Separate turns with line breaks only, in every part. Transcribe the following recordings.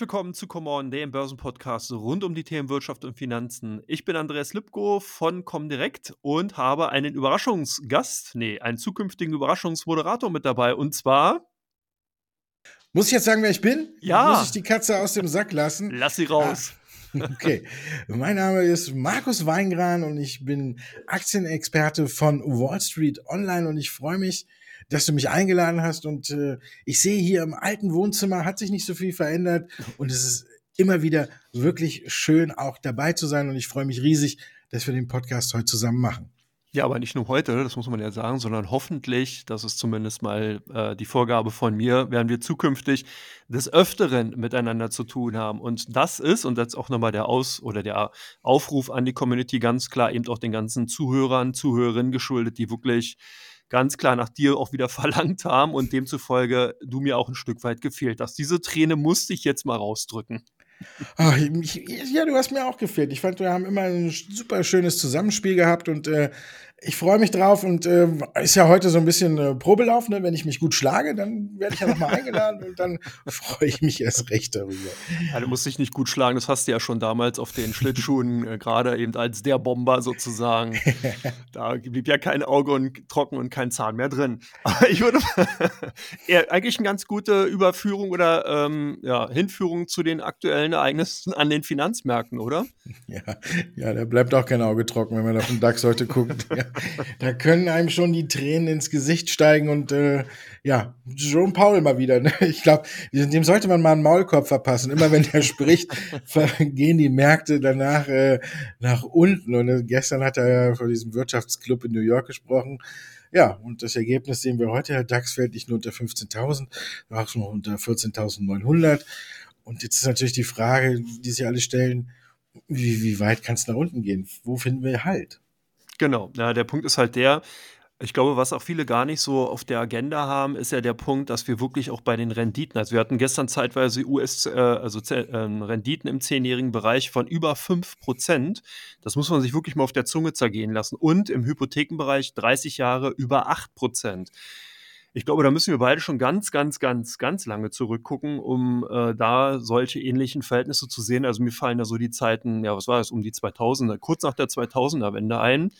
Willkommen zu Come On, dem Börsenpodcast rund um die Themen Wirtschaft und Finanzen. Ich bin Andreas Lipko von Comdirect und habe einen Überraschungsgast, nee, einen zukünftigen Überraschungsmoderator mit dabei und zwar.
Muss ich jetzt sagen, wer ich bin?
Ja.
Muss ich die Katze aus dem Sack lassen?
Lass sie raus.
Ah, okay. mein Name ist Markus Weingran und ich bin Aktienexperte von Wall Street Online und ich freue mich, dass du mich eingeladen hast. Und äh, ich sehe hier im alten Wohnzimmer hat sich nicht so viel verändert und es ist immer wieder wirklich schön, auch dabei zu sein. Und ich freue mich riesig, dass wir den Podcast heute zusammen machen.
Ja, aber nicht nur heute, das muss man ja sagen, sondern hoffentlich, das ist zumindest mal äh, die Vorgabe von mir, werden wir zukünftig des Öfteren miteinander zu tun haben. Und das ist, und das ist auch nochmal der Aus- oder der Aufruf an die Community ganz klar, eben auch den ganzen Zuhörern, Zuhörerinnen geschuldet, die wirklich ganz klar nach dir auch wieder verlangt haben und demzufolge du mir auch ein Stück weit gefehlt hast. Diese Träne musste ich jetzt mal rausdrücken.
Ach, ich, ja, du hast mir auch gefehlt. Ich fand, wir haben immer ein super schönes Zusammenspiel gehabt und äh, ich freue mich drauf und äh, ist ja heute so ein bisschen äh, Probelauf, ne? Wenn ich mich gut schlage, dann werde ich ja nochmal eingeladen und dann freue ich mich erst recht darüber.
Ja, du musst dich nicht gut schlagen, das hast du ja schon damals auf den Schlittschuhen, äh, gerade eben als der Bomber sozusagen. da blieb ja kein Auge und trocken und kein Zahn mehr drin. Aber ich würde eher, eigentlich eine ganz gute Überführung oder ähm, ja, Hinführung zu den aktuellen Ereignissen an den Finanzmärkten, oder?
Ja, ja, da bleibt auch kein Auge trocken, wenn man auf den DAX heute guckt. Ja da können einem schon die Tränen ins Gesicht steigen und äh, ja, Jerome Paul mal wieder. Ne? Ich glaube, dem sollte man mal einen Maulkorb verpassen. Immer wenn er spricht, gehen die Märkte danach äh, nach unten. Und äh, gestern hat er ja vor diesem Wirtschaftsclub in New York gesprochen. Ja, und das Ergebnis sehen wir heute. Der DAX fällt nicht nur unter 15.000, auch nur unter 14.900. Und jetzt ist natürlich die Frage, die sich alle stellen, wie, wie weit kann es nach unten gehen? Wo finden wir Halt?
Genau, ja, der Punkt ist halt der, ich glaube, was auch viele gar nicht so auf der Agenda haben, ist ja der Punkt, dass wir wirklich auch bei den Renditen, also wir hatten gestern zeitweise US, äh, also äh, Renditen im zehnjährigen Bereich von über 5%. Das muss man sich wirklich mal auf der Zunge zergehen lassen. Und im Hypothekenbereich 30 Jahre über 8%. Ich glaube, da müssen wir beide schon ganz, ganz, ganz, ganz lange zurückgucken, um äh, da solche ähnlichen Verhältnisse zu sehen. Also mir fallen da so die Zeiten, ja, was war das, um die 2000er, kurz nach der 2000er-Wende ein,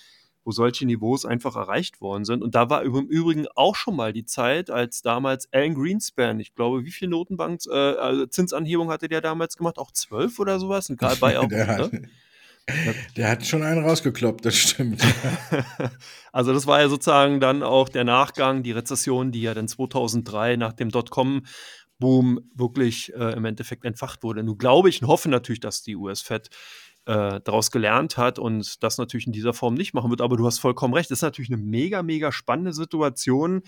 wo solche Niveaus einfach erreicht worden sind. Und da war im Übrigen auch schon mal die Zeit, als damals Alan Greenspan, ich glaube, wie viel Notenbank, äh, also Zinsanhebung hatte der damals gemacht? Auch zwölf oder sowas? Und Karl Bayer, ne?
Der hat schon einen rausgekloppt, das stimmt.
also das war ja sozusagen dann auch der Nachgang, die Rezession, die ja dann 2003 nach dem Dotcom-Boom wirklich äh, im Endeffekt entfacht wurde. Nun glaube ich und hoffe natürlich, dass die US-Fed äh, daraus gelernt hat und das natürlich in dieser Form nicht machen wird. Aber du hast vollkommen recht, das ist natürlich eine mega, mega spannende Situation,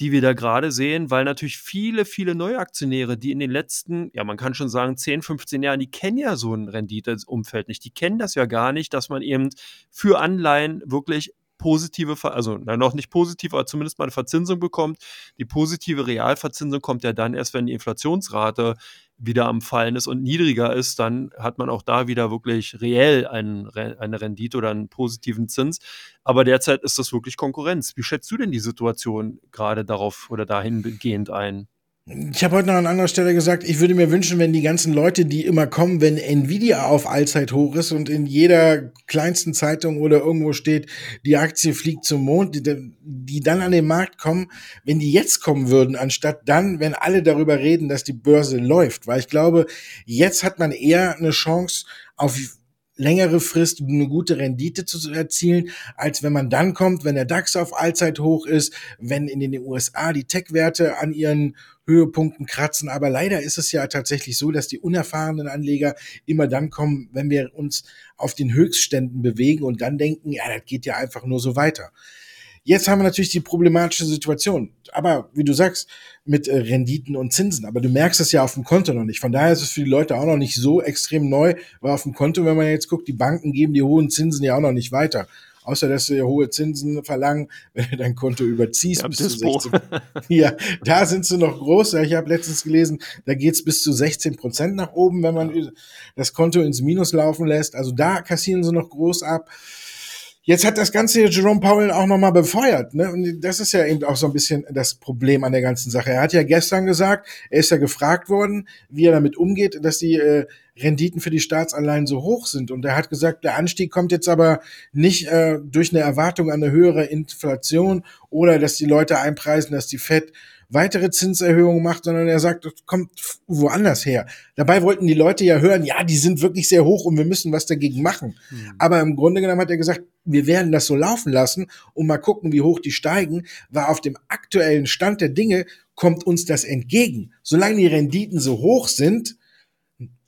die wir da gerade sehen, weil natürlich viele, viele Neuaktionäre, die in den letzten, ja, man kann schon sagen, 10, 15 Jahren, die kennen ja so ein Renditeumfeld nicht. Die kennen das ja gar nicht, dass man eben für Anleihen wirklich positive, also na, noch nicht positiv, aber zumindest mal eine Verzinsung bekommt. Die positive Realverzinsung kommt ja dann erst, wenn die Inflationsrate wieder am Fallen ist und niedriger ist, dann hat man auch da wieder wirklich reell einen, eine Rendite oder einen positiven Zins. Aber derzeit ist das wirklich Konkurrenz. Wie schätzt du denn die Situation gerade darauf oder dahingehend ein?
Ich habe heute noch an anderer Stelle gesagt, ich würde mir wünschen, wenn die ganzen Leute, die immer kommen, wenn Nvidia auf Allzeit hoch ist und in jeder kleinsten Zeitung oder irgendwo steht, die Aktie fliegt zum Mond, die, die dann an den Markt kommen, wenn die jetzt kommen würden, anstatt dann, wenn alle darüber reden, dass die Börse läuft. Weil ich glaube, jetzt hat man eher eine Chance auf längere Frist eine gute Rendite zu erzielen, als wenn man dann kommt, wenn der DAX auf Allzeit hoch ist, wenn in den USA die Tech-Werte an ihren Höhepunkten kratzen. Aber leider ist es ja tatsächlich so, dass die unerfahrenen Anleger immer dann kommen, wenn wir uns auf den Höchstständen bewegen und dann denken, ja, das geht ja einfach nur so weiter. Jetzt haben wir natürlich die problematische Situation. Aber wie du sagst, mit äh, Renditen und Zinsen. Aber du merkst es ja auf dem Konto noch nicht. Von daher ist es für die Leute auch noch nicht so extrem neu, weil auf dem Konto, wenn man jetzt guckt, die Banken geben die hohen Zinsen ja auch noch nicht weiter außer dass sie hohe Zinsen verlangen, wenn du dein Konto überziehst. Ja, bis zu 16. ja, da sind sie noch groß. Ich habe letztens gelesen, da geht's bis zu 16 Prozent nach oben, wenn man das Konto ins Minus laufen lässt. Also da kassieren sie noch groß ab. Jetzt hat das Ganze Jerome Powell auch nochmal befeuert. Ne? Und das ist ja eben auch so ein bisschen das Problem an der ganzen Sache. Er hat ja gestern gesagt, er ist ja gefragt worden, wie er damit umgeht, dass die äh, Renditen für die Staatsanleihen so hoch sind. Und er hat gesagt, der Anstieg kommt jetzt aber nicht äh, durch eine Erwartung an eine höhere Inflation oder dass die Leute einpreisen, dass die Fed weitere Zinserhöhungen macht, sondern er sagt, das kommt woanders her. Dabei wollten die Leute ja hören, ja, die sind wirklich sehr hoch und wir müssen was dagegen machen. Mhm. Aber im Grunde genommen hat er gesagt, wir werden das so laufen lassen und mal gucken, wie hoch die steigen, weil auf dem aktuellen Stand der Dinge kommt uns das entgegen. Solange die Renditen so hoch sind,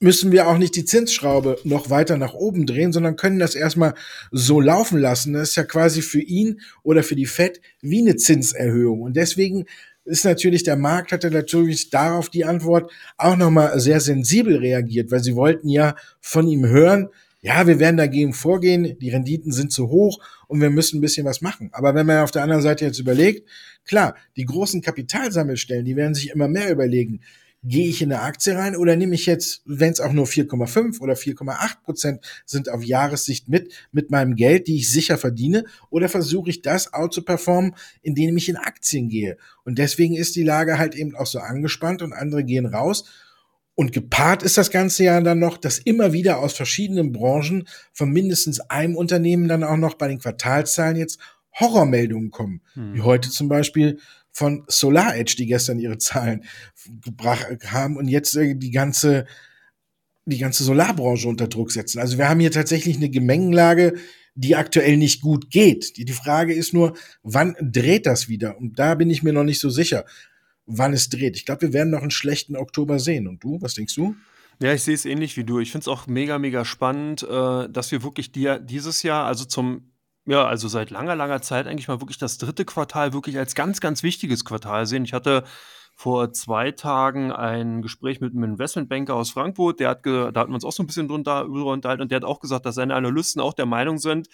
müssen wir auch nicht die Zinsschraube noch weiter nach oben drehen, sondern können das erstmal so laufen lassen. Das ist ja quasi für ihn oder für die Fed wie eine Zinserhöhung. Und deswegen ist natürlich, der Markt hatte natürlich darauf die Antwort auch nochmal sehr sensibel reagiert, weil sie wollten ja von ihm hören, ja, wir werden dagegen vorgehen, die Renditen sind zu hoch und wir müssen ein bisschen was machen. Aber wenn man auf der anderen Seite jetzt überlegt, klar, die großen Kapitalsammelstellen, die werden sich immer mehr überlegen, gehe ich in eine Aktie rein oder nehme ich jetzt, wenn es auch nur 4,5 oder 4,8 Prozent sind auf Jahressicht mit, mit meinem Geld, die ich sicher verdiene, oder versuche ich das out zu performen, indem ich in Aktien gehe. Und deswegen ist die Lage halt eben auch so angespannt und andere gehen raus. Und gepaart ist das Ganze ja dann noch, dass immer wieder aus verschiedenen Branchen von mindestens einem Unternehmen dann auch noch bei den Quartalzahlen jetzt Horrormeldungen kommen. Hm. Wie heute zum Beispiel von Solar Edge, die gestern ihre Zahlen gebracht haben und jetzt äh, die ganze die ganze Solarbranche unter Druck setzen. Also wir haben hier tatsächlich eine Gemengenlage, die aktuell nicht gut geht. Die, die Frage ist nur, wann dreht das wieder? Und da bin ich mir noch nicht so sicher, wann es dreht. Ich glaube, wir werden noch einen schlechten Oktober sehen. Und du, was denkst du?
Ja, ich sehe es ähnlich wie du. Ich finde es auch mega, mega spannend, äh, dass wir wirklich die, dieses Jahr, also zum ja, also seit langer, langer Zeit eigentlich mal wirklich das dritte Quartal wirklich als ganz, ganz wichtiges Quartal sehen. Ich hatte vor zwei Tagen ein Gespräch mit einem Investmentbanker aus Frankfurt, der hat, da hatten wir uns auch so ein bisschen drunter unterhalten und der hat auch gesagt, dass seine Analysten auch der Meinung sind,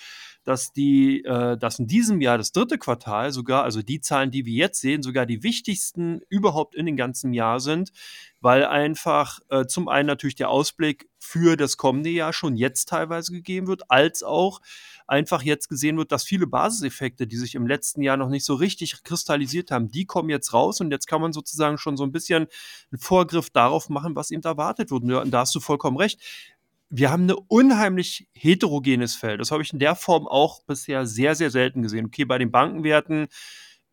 dass die, äh, dass in diesem Jahr das dritte Quartal sogar, also die Zahlen, die wir jetzt sehen, sogar die wichtigsten überhaupt in dem ganzen Jahr sind, weil einfach äh, zum einen natürlich der Ausblick für das kommende Jahr schon jetzt teilweise gegeben wird, als auch einfach jetzt gesehen wird, dass viele Basiseffekte, die sich im letzten Jahr noch nicht so richtig kristallisiert haben, die kommen jetzt raus und jetzt kann man sozusagen schon so ein bisschen einen Vorgriff darauf machen, was eben erwartet wird. Und da hast du vollkommen recht wir haben eine unheimlich heterogenes Feld. Das habe ich in der Form auch bisher sehr, sehr selten gesehen. Okay, bei den Bankenwerten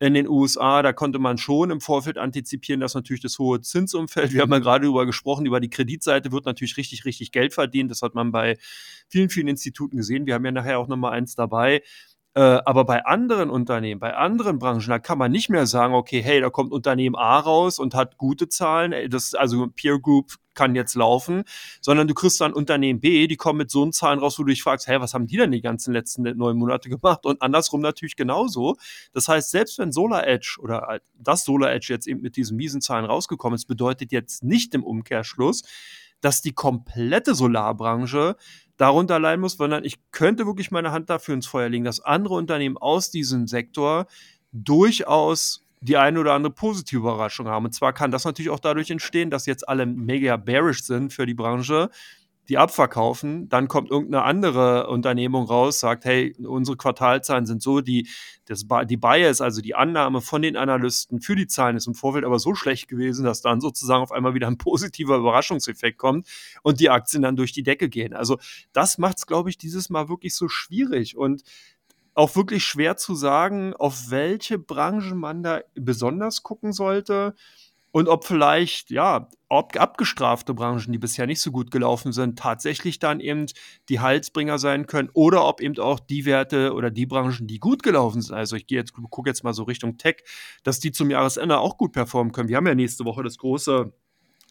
in den USA, da konnte man schon im Vorfeld antizipieren, dass natürlich das hohe Zinsumfeld, wir haben ja gerade darüber gesprochen, über die Kreditseite wird natürlich richtig, richtig Geld verdient. Das hat man bei vielen, vielen Instituten gesehen. Wir haben ja nachher auch nochmal eins dabei. Äh, aber bei anderen Unternehmen, bei anderen Branchen, da kann man nicht mehr sagen, okay, hey, da kommt Unternehmen A raus und hat gute Zahlen, das, also Peer Group kann jetzt laufen, sondern du kriegst dann Unternehmen B, die kommen mit so einen Zahlen raus, wo du dich fragst, hey, was haben die denn die ganzen letzten neun Monate gemacht? Und andersrum natürlich genauso. Das heißt, selbst wenn Solar Edge oder das Solar Edge jetzt eben mit diesen miesen Zahlen rausgekommen ist, bedeutet jetzt nicht im Umkehrschluss, dass die komplette Solarbranche darunter leiden muss, sondern ich könnte wirklich meine Hand dafür ins Feuer legen, dass andere Unternehmen aus diesem Sektor durchaus die eine oder andere positive Überraschung haben. Und zwar kann das natürlich auch dadurch entstehen, dass jetzt alle mega bearish sind für die Branche, die abverkaufen, dann kommt irgendeine andere Unternehmung raus, sagt, hey, unsere Quartalzahlen sind so, die, das, die Bias, also die Annahme von den Analysten für die Zahlen ist im Vorfeld aber so schlecht gewesen, dass dann sozusagen auf einmal wieder ein positiver Überraschungseffekt kommt und die Aktien dann durch die Decke gehen. Also das macht es, glaube ich, dieses Mal wirklich so schwierig und auch wirklich schwer zu sagen, auf welche Branche man da besonders gucken sollte und ob vielleicht, ja, ob abgestrafte Branchen, die bisher nicht so gut gelaufen sind, tatsächlich dann eben die Halsbringer sein können oder ob eben auch die Werte oder die Branchen, die gut gelaufen sind, also ich gehe jetzt, gucke jetzt mal so Richtung Tech, dass die zum Jahresende auch gut performen können. Wir haben ja nächste Woche das große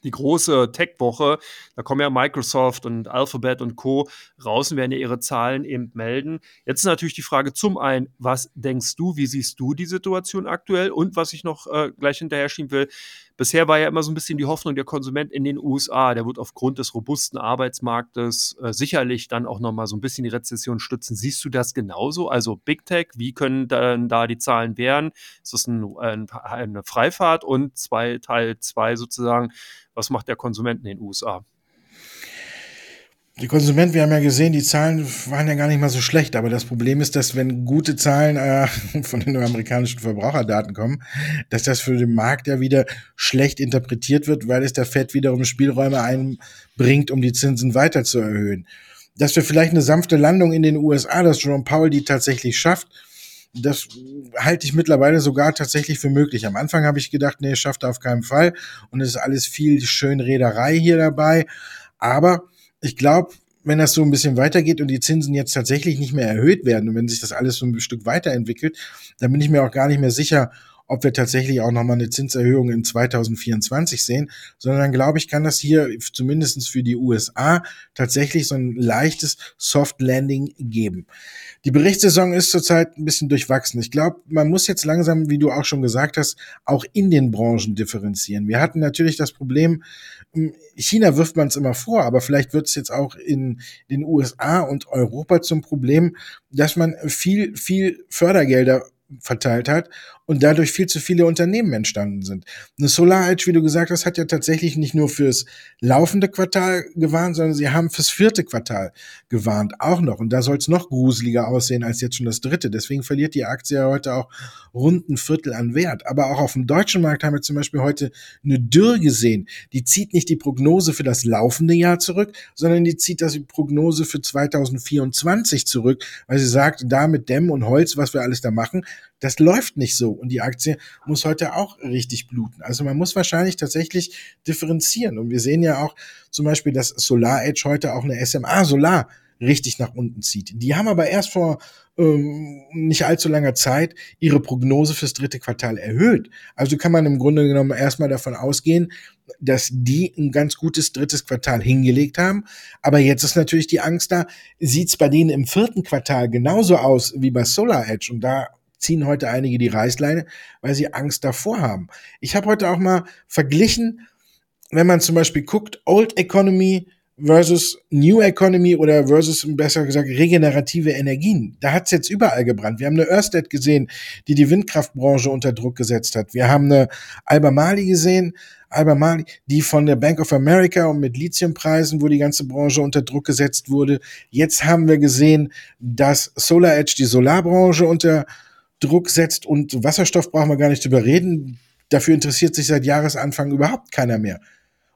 die große Tech-Woche. Da kommen ja Microsoft und Alphabet und Co. raus und werden ja ihre Zahlen eben melden. Jetzt ist natürlich die Frage zum einen, was denkst du, wie siehst du die Situation aktuell? Und was ich noch äh, gleich hinterher schieben will, bisher war ja immer so ein bisschen die Hoffnung, der Konsument in den USA, der wird aufgrund des robusten Arbeitsmarktes äh, sicherlich dann auch nochmal so ein bisschen die Rezession stützen. Siehst du das genauso? Also Big Tech, wie können dann da die Zahlen werden? Ist das ein, ein, eine Freifahrt? Und zwei, Teil zwei sozusagen, was macht der Konsument in den USA?
Die Konsumenten, wir haben ja gesehen, die Zahlen waren ja gar nicht mal so schlecht, aber das Problem ist, dass wenn gute Zahlen äh, von den amerikanischen Verbraucherdaten kommen, dass das für den Markt ja wieder schlecht interpretiert wird, weil es der Fed wiederum Spielräume einbringt, um die Zinsen weiter zu erhöhen. Dass wir vielleicht eine sanfte Landung in den USA, dass Jerome Powell die tatsächlich schafft, das halte ich mittlerweile sogar tatsächlich für möglich. Am Anfang habe ich gedacht, nee, schafft er auf keinen Fall und es ist alles viel Schönrederei hier dabei, aber ich glaube, wenn das so ein bisschen weitergeht und die Zinsen jetzt tatsächlich nicht mehr erhöht werden und wenn sich das alles so ein Stück weiterentwickelt, dann bin ich mir auch gar nicht mehr sicher, ob wir tatsächlich auch nochmal eine Zinserhöhung in 2024 sehen, sondern glaube ich, kann das hier zumindestens für die USA tatsächlich so ein leichtes Soft Landing geben. Die Berichtssaison ist zurzeit ein bisschen durchwachsen. Ich glaube, man muss jetzt langsam, wie du auch schon gesagt hast, auch in den Branchen differenzieren. Wir hatten natürlich das Problem, hm, China wirft man es immer vor, aber vielleicht wird es jetzt auch in den USA und Europa zum Problem, dass man viel, viel Fördergelder verteilt hat und dadurch viel zu viele Unternehmen entstanden sind. Eine Solar Edge, wie du gesagt hast, hat ja tatsächlich nicht nur fürs laufende Quartal gewarnt, sondern sie haben fürs vierte Quartal gewarnt, auch noch. Und da soll es noch gruseliger aussehen als jetzt schon das dritte. Deswegen verliert die Aktie ja heute auch rund ein Viertel an Wert. Aber auch auf dem deutschen Markt haben wir zum Beispiel heute eine Dürr gesehen. Die zieht nicht die Prognose für das laufende Jahr zurück, sondern die zieht das die Prognose für 2024 zurück, weil sie sagt, da mit Dämm und Holz, was wir alles da machen, das läuft nicht so. Und die Aktie muss heute auch richtig bluten. Also man muss wahrscheinlich tatsächlich differenzieren. Und wir sehen ja auch zum Beispiel, dass Solar Edge heute auch eine SMA Solar richtig nach unten zieht. Die haben aber erst vor ähm, nicht allzu langer Zeit ihre Prognose fürs dritte Quartal erhöht. Also kann man im Grunde genommen erstmal davon ausgehen, dass die ein ganz gutes drittes Quartal hingelegt haben. Aber jetzt ist natürlich die Angst da, sieht es bei denen im vierten Quartal genauso aus wie bei Solar Edge. Und da ziehen heute einige die Reißleine, weil sie Angst davor haben. Ich habe heute auch mal verglichen, wenn man zum Beispiel guckt, Old Economy versus New Economy oder versus, besser gesagt, regenerative Energien. Da hat's jetzt überall gebrannt. Wir haben eine Ørsted gesehen, die die Windkraftbranche unter Druck gesetzt hat. Wir haben eine Albemarle gesehen, Albemarle, die von der Bank of America und mit Lithiumpreisen, wo die ganze Branche unter Druck gesetzt wurde. Jetzt haben wir gesehen, dass Solar Edge die Solarbranche unter Druck setzt und Wasserstoff brauchen wir gar nicht drüber reden. Dafür interessiert sich seit Jahresanfang überhaupt keiner mehr.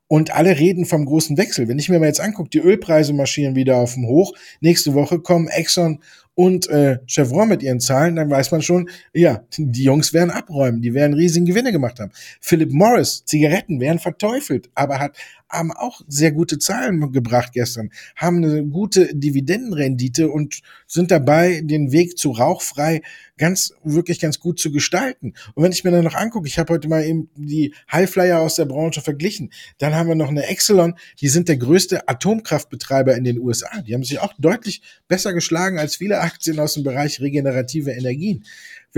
Und alle reden vom großen Wechsel. Wenn ich mir mal jetzt angucke, die Ölpreise marschieren wieder auf dem Hoch. Nächste Woche kommen Exxon und äh, Chevron mit ihren Zahlen, dann weiß man schon, ja, die Jungs werden abräumen, die werden riesigen Gewinne gemacht haben. Philip Morris, Zigaretten werden verteufelt, aber hat haben auch sehr gute Zahlen gebracht gestern, haben eine gute Dividendenrendite und sind dabei, den Weg zu rauchfrei ganz, wirklich ganz gut zu gestalten. Und wenn ich mir dann noch angucke, ich habe heute mal eben die Highflyer aus der Branche verglichen, dann haben wir noch eine Exelon, die sind der größte Atomkraftbetreiber in den USA. Die haben sich auch deutlich besser geschlagen als viele Aktien aus dem Bereich regenerative Energien.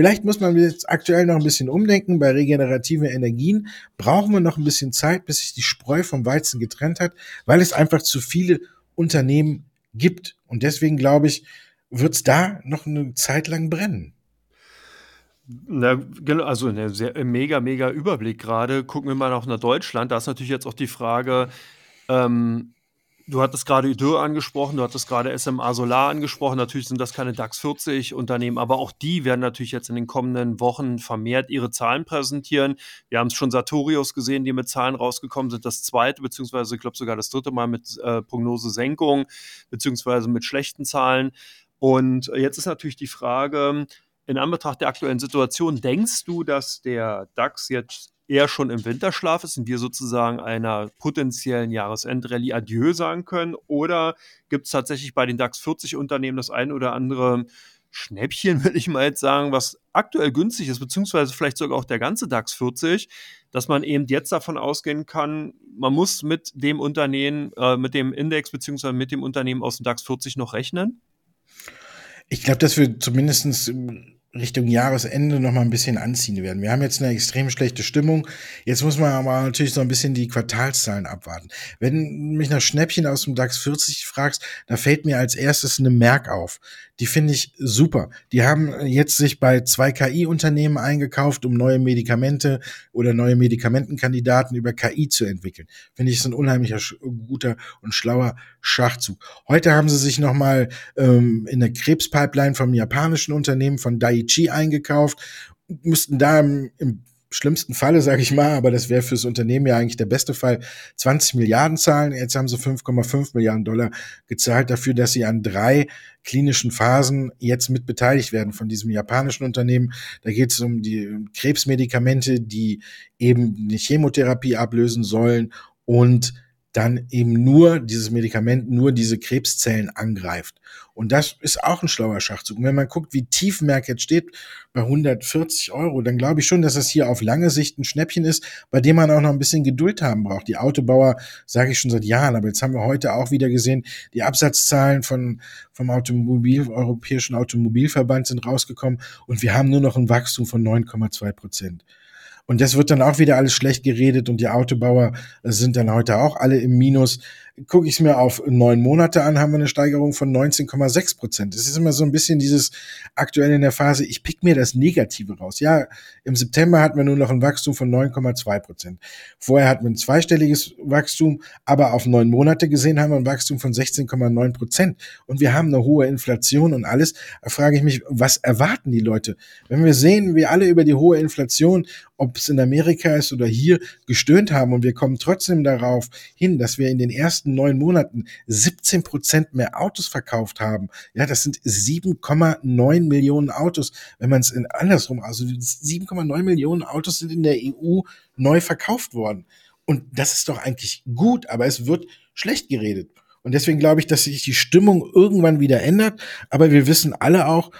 Vielleicht muss man jetzt aktuell noch ein bisschen umdenken. Bei regenerativen Energien brauchen wir noch ein bisschen Zeit, bis sich die Spreu vom Weizen getrennt hat, weil es einfach zu viele Unternehmen gibt. Und deswegen glaube ich, wird es da noch eine Zeit lang brennen.
Na, also ein sehr mega, mega Überblick gerade. Gucken wir mal nach Deutschland. Da ist natürlich jetzt auch die Frage, ähm, Du hattest gerade Idö angesprochen, du hattest gerade SMA Solar angesprochen. Natürlich sind das keine DAX 40 Unternehmen, aber auch die werden natürlich jetzt in den kommenden Wochen vermehrt ihre Zahlen präsentieren. Wir haben es schon Sartorius gesehen, die mit Zahlen rausgekommen sind. Das zweite, beziehungsweise ich glaube sogar das dritte Mal mit äh, Prognosesenkung, beziehungsweise mit schlechten Zahlen. Und jetzt ist natürlich die Frage, in Anbetracht der aktuellen Situation, denkst du, dass der DAX jetzt eher schon im Winterschlaf ist und wir sozusagen einer potenziellen Jahresendrallye Adieu sagen können? Oder gibt es tatsächlich bei den DAX 40 Unternehmen das ein oder andere Schnäppchen, will ich mal jetzt sagen, was aktuell günstig ist, beziehungsweise vielleicht sogar auch der ganze DAX 40, dass man eben jetzt davon ausgehen kann, man muss mit dem Unternehmen, äh, mit dem Index beziehungsweise mit dem Unternehmen aus dem DAX 40 noch rechnen?
Ich glaube, dass wir zumindest Richtung Jahresende noch mal ein bisschen anziehen werden. Wir haben jetzt eine extrem schlechte Stimmung. Jetzt muss man aber natürlich so ein bisschen die Quartalszahlen abwarten. Wenn du mich nach Schnäppchen aus dem DAX 40 fragst, da fällt mir als erstes eine Merk auf. Die finde ich super. Die haben jetzt sich bei zwei KI-Unternehmen eingekauft, um neue Medikamente oder neue Medikamentenkandidaten über KI zu entwickeln. Finde ich ist ein unheimlicher guter und schlauer Schachzug. Heute haben sie sich noch mal ähm, in der Krebspipeline vom japanischen Unternehmen von Daiichi eingekauft, müssten da im, im schlimmsten Falle, sage ich mal, aber das wäre fürs Unternehmen ja eigentlich der beste Fall, 20 Milliarden zahlen. Jetzt haben sie 5,5 Milliarden Dollar gezahlt dafür, dass sie an drei klinischen Phasen jetzt mit beteiligt werden von diesem japanischen Unternehmen. Da geht es um die Krebsmedikamente, die eben eine Chemotherapie ablösen sollen und dann eben nur dieses Medikament nur diese Krebszellen angreift. Und das ist auch ein schlauer Schachzug. Und wenn man guckt, wie tief Merck jetzt steht, bei 140 Euro, dann glaube ich schon, dass das hier auf lange Sicht ein Schnäppchen ist, bei dem man auch noch ein bisschen Geduld haben braucht. Die Autobauer sage ich schon seit Jahren, aber jetzt haben wir heute auch wieder gesehen, die Absatzzahlen von, vom Automobil, Europäischen Automobilverband sind rausgekommen und wir haben nur noch ein Wachstum von 9,2 Prozent. Und das wird dann auch wieder alles schlecht geredet und die Autobauer sind dann heute auch alle im Minus gucke ich es mir auf neun Monate an, haben wir eine Steigerung von 19,6 Prozent. Das ist immer so ein bisschen dieses aktuell in der Phase, ich pick mir das Negative raus. Ja, im September hatten wir nur noch ein Wachstum von 9,2 Prozent. Vorher hatten wir ein zweistelliges Wachstum, aber auf neun Monate gesehen haben wir ein Wachstum von 16,9 Prozent. Und wir haben eine hohe Inflation und alles. Da frage ich mich, was erwarten die Leute? Wenn wir sehen, wie alle über die hohe Inflation, ob es in Amerika ist oder hier, gestöhnt haben und wir kommen trotzdem darauf hin, dass wir in den ersten ersten neun Monaten 17 Prozent mehr Autos verkauft haben. Ja, das sind 7,9 Millionen Autos. Wenn man es in andersrum, also 7,9 Millionen Autos sind in der EU neu verkauft worden. Und das ist doch eigentlich gut, aber es wird schlecht geredet. Und deswegen glaube ich, dass sich die Stimmung irgendwann wieder ändert. Aber wir wissen alle auch,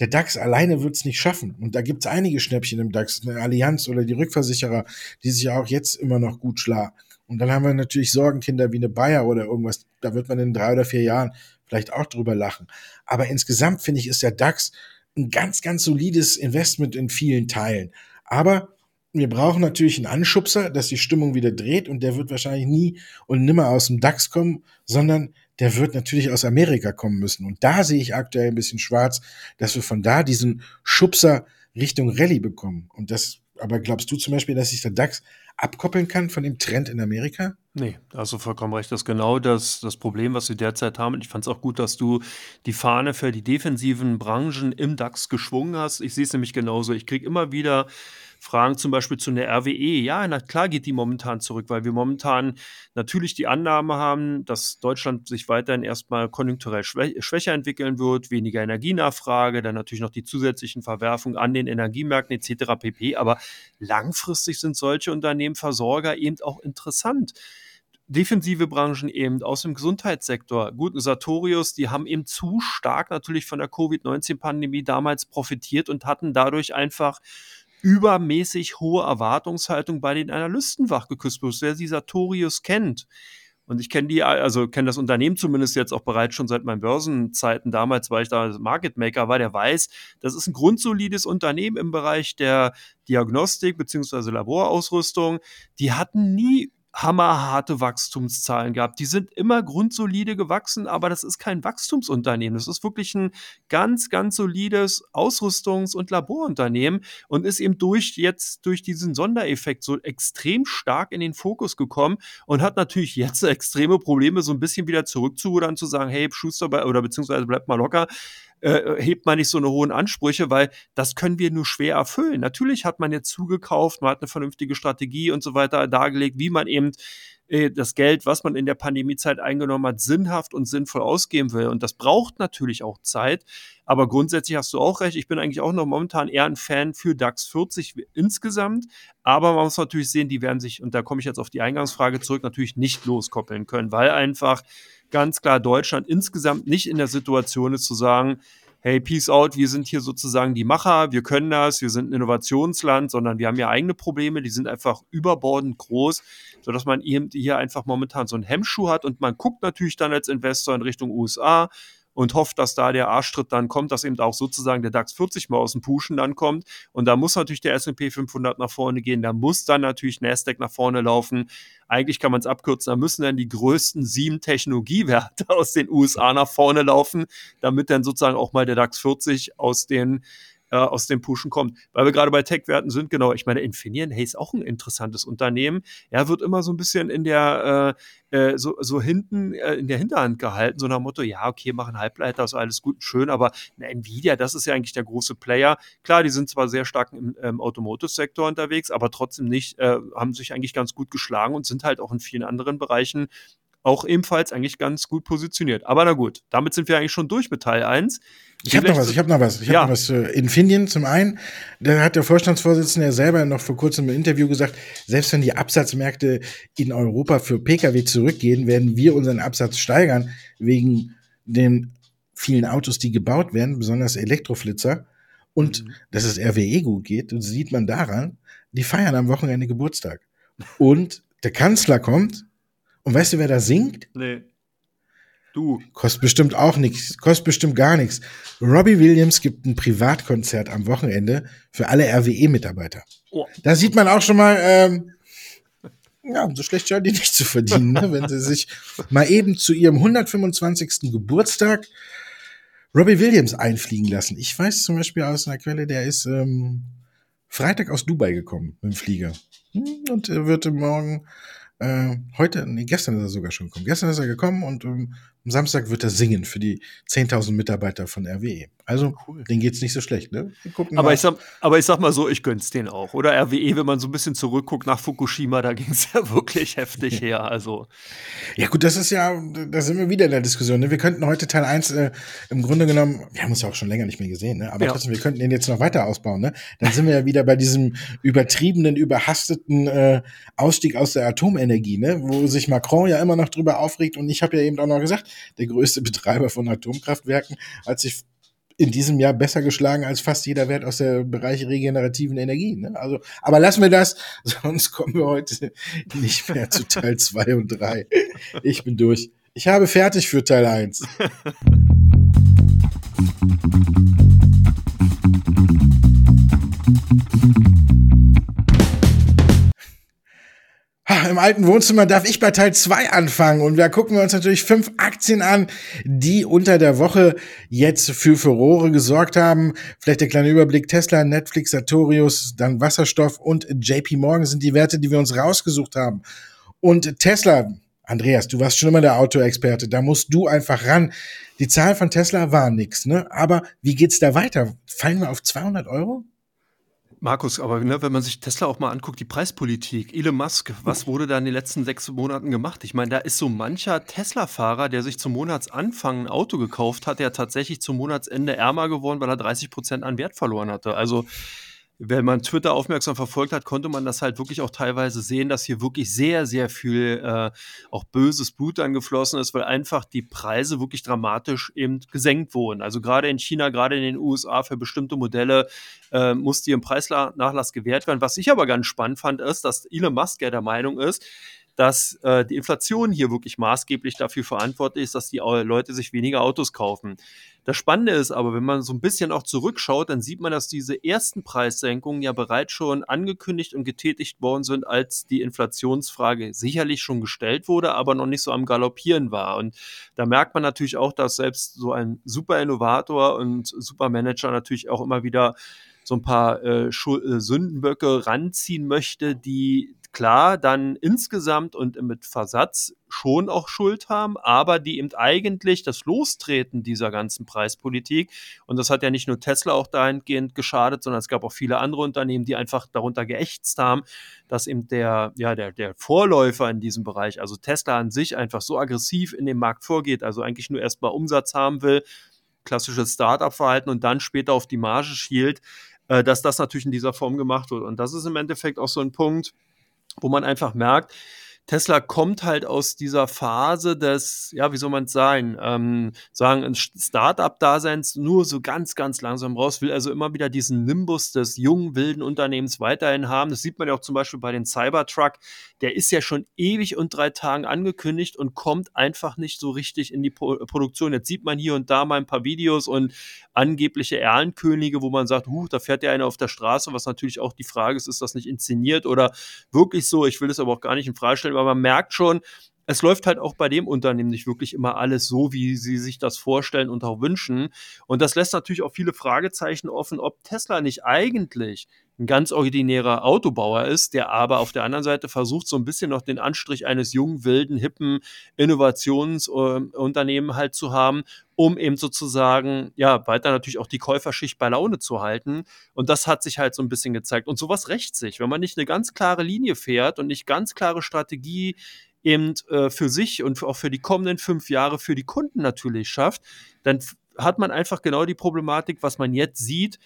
der DAX alleine wird es nicht schaffen. Und da gibt es einige Schnäppchen im DAX, eine Allianz oder die Rückversicherer, die sich auch jetzt immer noch gut schlagen. Und dann haben wir natürlich Sorgenkinder wie eine Bayer oder irgendwas. Da wird man in drei oder vier Jahren vielleicht auch drüber lachen. Aber insgesamt finde ich, ist der DAX ein ganz, ganz solides Investment in vielen Teilen. Aber wir brauchen natürlich einen Anschubser, dass die Stimmung wieder dreht und der wird wahrscheinlich nie und nimmer aus dem DAX kommen, sondern der wird natürlich aus Amerika kommen müssen. Und da sehe ich aktuell ein bisschen schwarz, dass wir von da diesen Schubser Richtung Rallye bekommen. Und das, aber glaubst du zum Beispiel, dass sich der DAX abkoppeln kann von dem Trend in Amerika?
Nee, also vollkommen recht. Das ist genau das, das Problem, was wir derzeit haben. Ich fand es auch gut, dass du die Fahne für die defensiven Branchen im DAX geschwungen hast. Ich sehe es nämlich genauso. Ich kriege immer wieder Fragen zum Beispiel zu einer RWE. Ja, na klar geht die momentan zurück, weil wir momentan natürlich die Annahme haben, dass Deutschland sich weiterhin erstmal konjunkturell schwächer entwickeln wird, weniger Energienachfrage, dann natürlich noch die zusätzlichen Verwerfungen an den Energiemärkten etc. pp. Aber langfristig sind solche Unternehmen Versorger eben auch interessant defensive Branchen eben aus dem Gesundheitssektor. Gut, Sartorius, die haben eben zu stark natürlich von der Covid-19-Pandemie damals profitiert und hatten dadurch einfach übermäßig hohe Erwartungshaltung bei den Analysten wachgeküsst. Bloß wer die Sartorius kennt, und ich kenne die, also kenne das Unternehmen zumindest jetzt auch bereits schon seit meinen Börsenzeiten damals, weil ich da Market Maker war, der weiß, das ist ein grundsolides Unternehmen im Bereich der Diagnostik beziehungsweise Laborausrüstung. Die hatten nie hammerharte Wachstumszahlen gehabt. Die sind immer grundsolide gewachsen, aber das ist kein Wachstumsunternehmen. Das ist wirklich ein ganz, ganz solides Ausrüstungs- und Laborunternehmen und ist eben durch jetzt durch diesen Sondereffekt so extrem stark in den Fokus gekommen und hat natürlich jetzt extreme Probleme, so ein bisschen wieder zurückzurudern, zu sagen, hey, Schuster bei, oder beziehungsweise bleibt mal locker äh, hebt man nicht so eine hohen Ansprüche, weil das können wir nur schwer erfüllen. Natürlich hat man jetzt zugekauft, man hat eine vernünftige Strategie und so weiter dargelegt, wie man eben äh, das Geld, was man in der Pandemiezeit eingenommen hat, sinnhaft und sinnvoll ausgeben will. Und das braucht natürlich auch Zeit. Aber grundsätzlich hast du auch recht. Ich bin eigentlich auch noch momentan eher ein Fan für DAX 40 insgesamt. Aber man muss natürlich sehen, die werden sich, und da komme ich jetzt auf die Eingangsfrage zurück, natürlich nicht loskoppeln können, weil einfach ganz klar Deutschland insgesamt nicht in der Situation ist zu sagen, hey, peace out, wir sind hier sozusagen die Macher, wir können das, wir sind ein Innovationsland, sondern wir haben ja eigene Probleme, die sind einfach überbordend groß, sodass man eben hier einfach momentan so einen Hemmschuh hat. Und man guckt natürlich dann als Investor in Richtung USA und hofft, dass da der Arschtritt dann kommt, dass eben auch sozusagen der DAX 40 mal aus dem Pushen dann kommt. Und da muss natürlich der S&P 500 nach vorne gehen, da muss dann natürlich Nasdaq nach vorne laufen. Eigentlich kann man es abkürzen, da müssen dann die größten sieben Technologiewerte aus den USA nach vorne laufen, damit dann sozusagen auch mal der DAX 40 aus den äh, aus dem Pushen kommt. Weil wir gerade bei Tech-Werten sind, genau, ich meine, Infineon, hey, ist auch ein interessantes Unternehmen. Er wird immer so ein bisschen in der, äh, äh, so, so hinten, äh, in der Hinterhand gehalten, so nach dem Motto, ja, okay, machen Halbleiter, ist alles gut und schön, aber eine Nvidia, das ist ja eigentlich der große Player. Klar, die sind zwar sehr stark im ähm, Automotive-Sektor unterwegs, aber trotzdem nicht, äh, haben sich eigentlich ganz gut geschlagen und sind halt auch in vielen anderen Bereichen auch ebenfalls eigentlich ganz gut positioniert. Aber na gut, damit sind wir eigentlich schon durch mit Teil 1.
Ich habe noch was, ich habe noch was. Ich habe ja. noch was. Äh, Infineon zum einen, da hat der Vorstandsvorsitzende ja selber noch vor kurzem im Interview gesagt, selbst wenn die Absatzmärkte in Europa für Pkw zurückgehen, werden wir unseren Absatz steigern wegen den vielen Autos, die gebaut werden, besonders Elektroflitzer. Und mhm. dass es RWE gut geht, das sieht man daran, die feiern am Wochenende Geburtstag. Und der Kanzler kommt und weißt du, wer da singt?
Nee. Du.
Kostet bestimmt auch nichts, kostet bestimmt gar nichts. Robbie Williams gibt ein Privatkonzert am Wochenende für alle RWE-Mitarbeiter. Oh. Da sieht man auch schon mal, ähm, ja, so schlecht scheinen die nicht zu verdienen, ne? wenn sie sich mal eben zu ihrem 125. Geburtstag Robbie Williams einfliegen lassen. Ich weiß zum Beispiel aus einer Quelle, der ist ähm, Freitag aus Dubai gekommen mit dem Flieger. Hm, und er wird morgen äh, heute, nee, gestern ist er sogar schon gekommen. Gestern ist er gekommen und ähm, am Samstag wird er singen für die 10.000 Mitarbeiter von RWE. Also, cool. denen geht's nicht so schlecht, ne?
Aber ich, sag, aber ich sag mal so, ich gönn's denen auch. Oder RWE, wenn man so ein bisschen zurückguckt nach Fukushima, da ging's ja wirklich heftig her. Also.
Ja, gut, das ist ja, da sind wir wieder in der Diskussion. Ne? Wir könnten heute Teil 1 äh, im Grunde genommen, wir haben uns ja auch schon länger nicht mehr gesehen, ne? aber ja. trotzdem, wir könnten den jetzt noch weiter ausbauen. Ne? Dann sind wir ja wieder bei diesem übertriebenen, überhasteten äh, Ausstieg aus der Atomenergie, ne? wo sich Macron ja immer noch drüber aufregt. Und ich habe ja eben auch noch gesagt, der größte Betreiber von Atomkraftwerken hat sich in diesem Jahr besser geschlagen als fast jeder Wert aus der Bereich regenerativen Energie. Ne? Also, aber lassen wir das, sonst kommen wir heute nicht mehr zu Teil 2 und 3. Ich bin durch. Ich habe fertig für Teil 1. Im alten Wohnzimmer darf ich bei Teil 2 anfangen und da gucken wir uns natürlich fünf Aktien an, die unter der Woche jetzt für Furore gesorgt haben. Vielleicht der kleine Überblick. Tesla, Netflix, Sartorius, dann Wasserstoff und JP Morgan sind die Werte, die wir uns rausgesucht haben. Und Tesla, Andreas, du warst schon immer der Autoexperte, da musst du einfach ran. Die Zahl von Tesla war nix, ne? Aber wie geht's da weiter? Fallen wir auf 200 Euro?
Markus, aber ne, wenn man sich Tesla auch mal anguckt, die Preispolitik, Elon Musk, was wurde da in den letzten sechs Monaten gemacht? Ich meine, da ist so mancher Tesla-Fahrer, der sich zum Monatsanfang ein Auto gekauft hat, der tatsächlich zum Monatsende ärmer geworden, weil er 30 Prozent an Wert verloren hatte. Also wenn man Twitter aufmerksam verfolgt hat, konnte man das halt wirklich auch teilweise sehen, dass hier wirklich sehr, sehr viel äh, auch böses Blut angeflossen ist, weil einfach die Preise wirklich dramatisch eben gesenkt wurden. Also gerade in China, gerade in den USA für bestimmte Modelle äh, musste hier ein Preisnachlass gewährt werden. Was ich aber ganz spannend fand, ist, dass Elon Musk ja der Meinung ist, dass äh, die Inflation hier wirklich maßgeblich dafür verantwortlich ist, dass die Leute sich weniger Autos kaufen. Das Spannende ist aber, wenn man so ein bisschen auch zurückschaut, dann sieht man, dass diese ersten Preissenkungen ja bereits schon angekündigt und getätigt worden sind, als die Inflationsfrage sicherlich schon gestellt wurde, aber noch nicht so am Galoppieren war. Und da merkt man natürlich auch, dass selbst so ein super Innovator und super Manager natürlich auch immer wieder so ein paar äh, äh Sündenböcke ranziehen möchte, die klar dann insgesamt und mit Versatz schon auch Schuld haben, aber die eben eigentlich das Lostreten dieser ganzen Preispolitik, und das hat ja nicht nur Tesla auch dahingehend geschadet, sondern es gab auch viele andere Unternehmen, die einfach darunter geächtzt haben, dass eben der, ja, der, der Vorläufer in diesem Bereich, also Tesla an sich einfach so aggressiv in dem Markt vorgeht, also eigentlich nur erstmal Umsatz haben will, klassisches Startup-Verhalten und dann später auf die Marge schielt, äh, dass das natürlich in dieser Form gemacht wird. Und das ist im Endeffekt auch so ein Punkt, wo man einfach merkt, Tesla kommt halt aus dieser Phase des, ja, wie soll man es sagen, ähm, sagen, ein Start-up-Daseins nur so ganz, ganz langsam raus, will also immer wieder diesen Nimbus des jungen, wilden Unternehmens weiterhin haben. Das sieht man ja auch zum Beispiel bei den Cybertruck. Der ist ja schon ewig und drei Tagen angekündigt und kommt einfach nicht so richtig in die Pro Produktion. Jetzt sieht man hier und da mal ein paar Videos und angebliche Erlenkönige, wo man sagt, huh, da fährt ja einer auf der Straße, was natürlich auch die Frage ist, ist das nicht inszeniert oder wirklich so? Ich will es aber auch gar nicht in Frage stellen, aber man merkt schon, es läuft halt auch bei dem Unternehmen nicht wirklich immer alles so, wie sie sich das vorstellen und auch wünschen. Und das lässt natürlich auch viele Fragezeichen offen, ob Tesla nicht eigentlich ein ganz ordinärer Autobauer ist, der aber auf der anderen Seite versucht, so ein bisschen noch den Anstrich eines jungen, wilden, hippen Innovationsunternehmen halt zu haben, um eben sozusagen, ja, weiter natürlich auch die Käuferschicht bei Laune zu halten. Und das hat sich halt so ein bisschen gezeigt. Und sowas rächt sich, wenn man nicht eine ganz klare Linie fährt und nicht ganz klare Strategie eben äh, für sich und auch für die kommenden fünf Jahre für die Kunden natürlich schafft, dann hat man einfach genau die Problematik, was man jetzt sieht,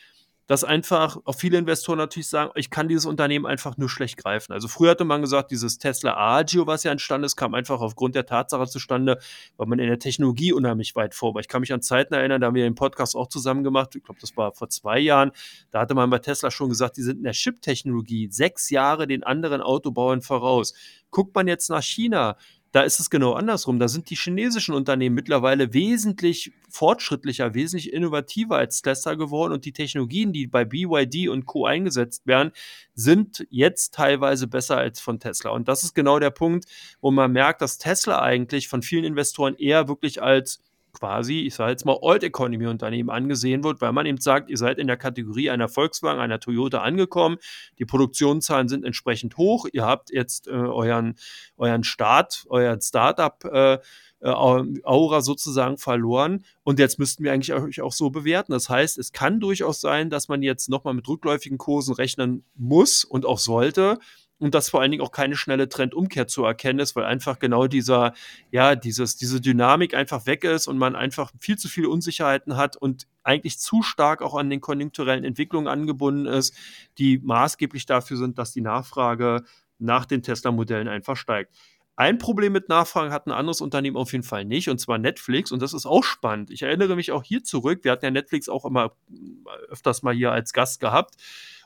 dass einfach auch viele Investoren natürlich sagen, ich kann dieses Unternehmen einfach nur schlecht greifen. Also früher hatte man gesagt, dieses Tesla Agio, was ja entstanden ist, kam einfach aufgrund der Tatsache zustande, weil man in der Technologie unheimlich weit vor war. Ich kann mich an Zeiten erinnern, da haben wir den Podcast auch zusammen gemacht. Ich glaube, das war vor zwei Jahren. Da hatte man bei Tesla schon gesagt, die sind in der Chip-Technologie sechs Jahre den anderen Autobauern voraus. Guckt man jetzt nach China, da ist es genau andersrum. Da sind die chinesischen Unternehmen mittlerweile wesentlich fortschrittlicher, wesentlich innovativer als Tesla geworden und die Technologien, die bei BYD und Co. eingesetzt werden, sind jetzt teilweise besser als von Tesla. Und das ist genau der Punkt, wo man merkt, dass Tesla eigentlich von vielen Investoren eher wirklich als quasi, ich sage jetzt mal, Old Economy Unternehmen angesehen wird, weil man eben sagt, ihr seid in der Kategorie einer Volkswagen, einer Toyota angekommen, die Produktionszahlen sind entsprechend hoch, ihr habt jetzt äh, euren, euren Start, euren Startup äh, äh Aura sozusagen verloren. Und jetzt müssten wir eigentlich euch auch so bewerten. Das heißt, es kann durchaus sein, dass man jetzt nochmal mit rückläufigen Kursen rechnen muss und auch sollte und dass vor allen Dingen auch keine schnelle Trendumkehr zu erkennen ist, weil einfach genau dieser, ja, dieses, diese Dynamik einfach weg ist und man einfach viel zu viele Unsicherheiten hat und eigentlich zu stark auch an den konjunkturellen Entwicklungen angebunden ist, die maßgeblich dafür sind, dass die Nachfrage nach den Tesla-Modellen einfach steigt. Ein Problem mit Nachfragen hat ein anderes Unternehmen auf jeden Fall nicht, und zwar Netflix. Und das ist auch spannend. Ich erinnere mich auch hier zurück. Wir hatten ja Netflix auch immer öfters mal hier als Gast gehabt.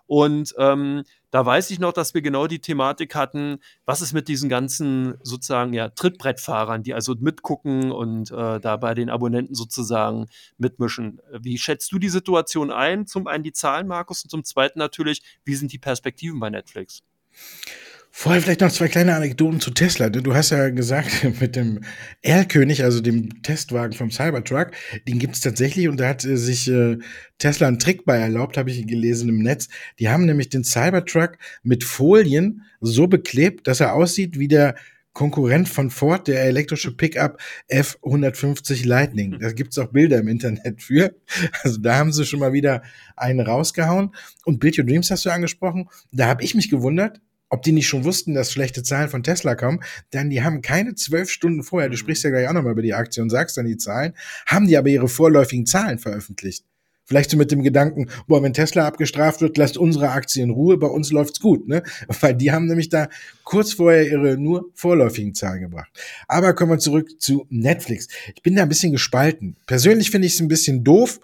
Und ähm, da weiß ich noch, dass wir genau die Thematik hatten, was ist mit diesen ganzen sozusagen ja Trittbrettfahrern, die also mitgucken und äh, da bei den Abonnenten sozusagen mitmischen. Wie schätzt du die Situation ein? Zum einen die Zahlen, Markus, und zum zweiten natürlich, wie sind die Perspektiven bei Netflix?
Vorher vielleicht noch zwei kleine Anekdoten zu Tesla. Du hast ja gesagt, mit dem Erlkönig, also dem Testwagen vom Cybertruck, den gibt es tatsächlich und da hat äh, sich äh, Tesla einen Trick bei erlaubt, habe ich gelesen im Netz. Die haben nämlich den Cybertruck mit Folien so beklebt, dass er aussieht wie der Konkurrent von Ford, der elektrische Pickup F150 Lightning. Da gibt's auch Bilder im Internet für. Also da haben sie schon mal wieder einen rausgehauen. Und Build Your Dreams hast du angesprochen. Da habe ich mich gewundert, ob die nicht schon wussten, dass schlechte Zahlen von Tesla kommen, denn die haben keine zwölf Stunden vorher, du mhm. sprichst ja gleich auch nochmal über die Aktie und sagst dann die Zahlen, haben die aber ihre vorläufigen Zahlen veröffentlicht. Vielleicht so mit dem Gedanken, boah, wenn Tesla abgestraft wird, lasst unsere Aktie in Ruhe, bei uns läuft's gut, ne? Weil die haben nämlich da kurz vorher ihre nur vorläufigen Zahlen gebracht. Aber kommen wir zurück zu Netflix. Ich bin da ein bisschen gespalten. Persönlich finde ich es ein bisschen doof,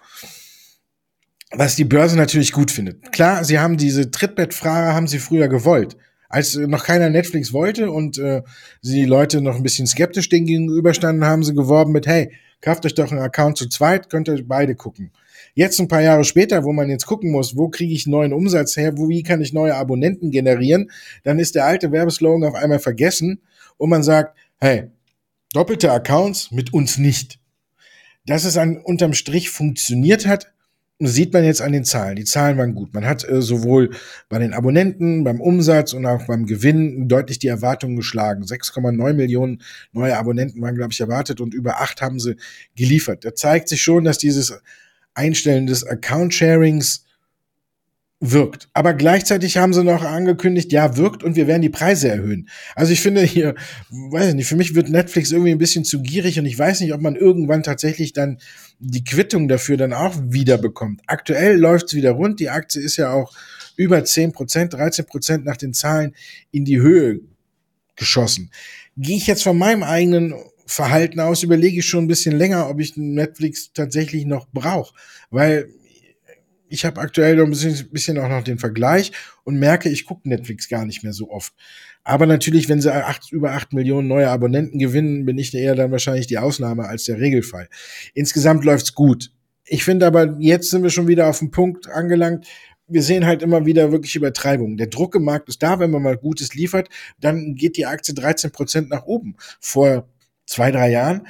was die Börse natürlich gut findet. Klar, sie haben diese Trittbettfahrer haben sie früher gewollt als noch keiner Netflix wollte und äh, die Leute noch ein bisschen skeptisch denen gegenüberstanden, haben sie geworben mit, hey, kauft euch doch einen Account zu zweit, könnt ihr beide gucken. Jetzt ein paar Jahre später, wo man jetzt gucken muss, wo kriege ich neuen Umsatz her, wo, wie kann ich neue Abonnenten generieren, dann ist der alte Werbeslogan auf einmal vergessen und man sagt, hey, doppelte Accounts mit uns nicht. Dass es an, unterm Strich funktioniert hat, sieht man jetzt an den Zahlen. Die Zahlen waren gut. Man hat äh, sowohl bei den Abonnenten, beim Umsatz und auch beim Gewinn deutlich die Erwartungen geschlagen. 6,9 Millionen neue Abonnenten waren, glaube ich, erwartet und über acht haben sie geliefert. Da zeigt sich schon, dass dieses Einstellen des Account-Sharings wirkt. Aber gleichzeitig haben sie noch angekündigt, ja, wirkt und wir werden die Preise erhöhen. Also ich finde hier, weiß ich nicht, für mich wird Netflix irgendwie ein bisschen zu gierig und ich weiß nicht, ob man irgendwann tatsächlich dann die Quittung dafür dann auch wieder bekommt. Aktuell läuft es wieder rund. Die Aktie ist ja auch über 10 Prozent, 13 Prozent nach den Zahlen in die Höhe geschossen. Gehe ich jetzt von meinem eigenen Verhalten aus, überlege ich schon ein bisschen länger, ob ich Netflix tatsächlich noch brauche. Weil ich habe aktuell noch ein bisschen, bisschen, auch noch den Vergleich und merke, ich gucke Netflix gar nicht mehr so oft. Aber natürlich, wenn sie acht, über acht Millionen neue Abonnenten gewinnen, bin ich eher dann wahrscheinlich die Ausnahme als der Regelfall. Insgesamt läuft's gut. Ich finde aber, jetzt sind wir schon wieder auf dem Punkt angelangt. Wir sehen halt immer wieder wirklich Übertreibungen. Der Druck im Markt ist da, wenn man mal Gutes liefert, dann geht die Aktie 13 Prozent nach oben. Vor zwei, drei Jahren,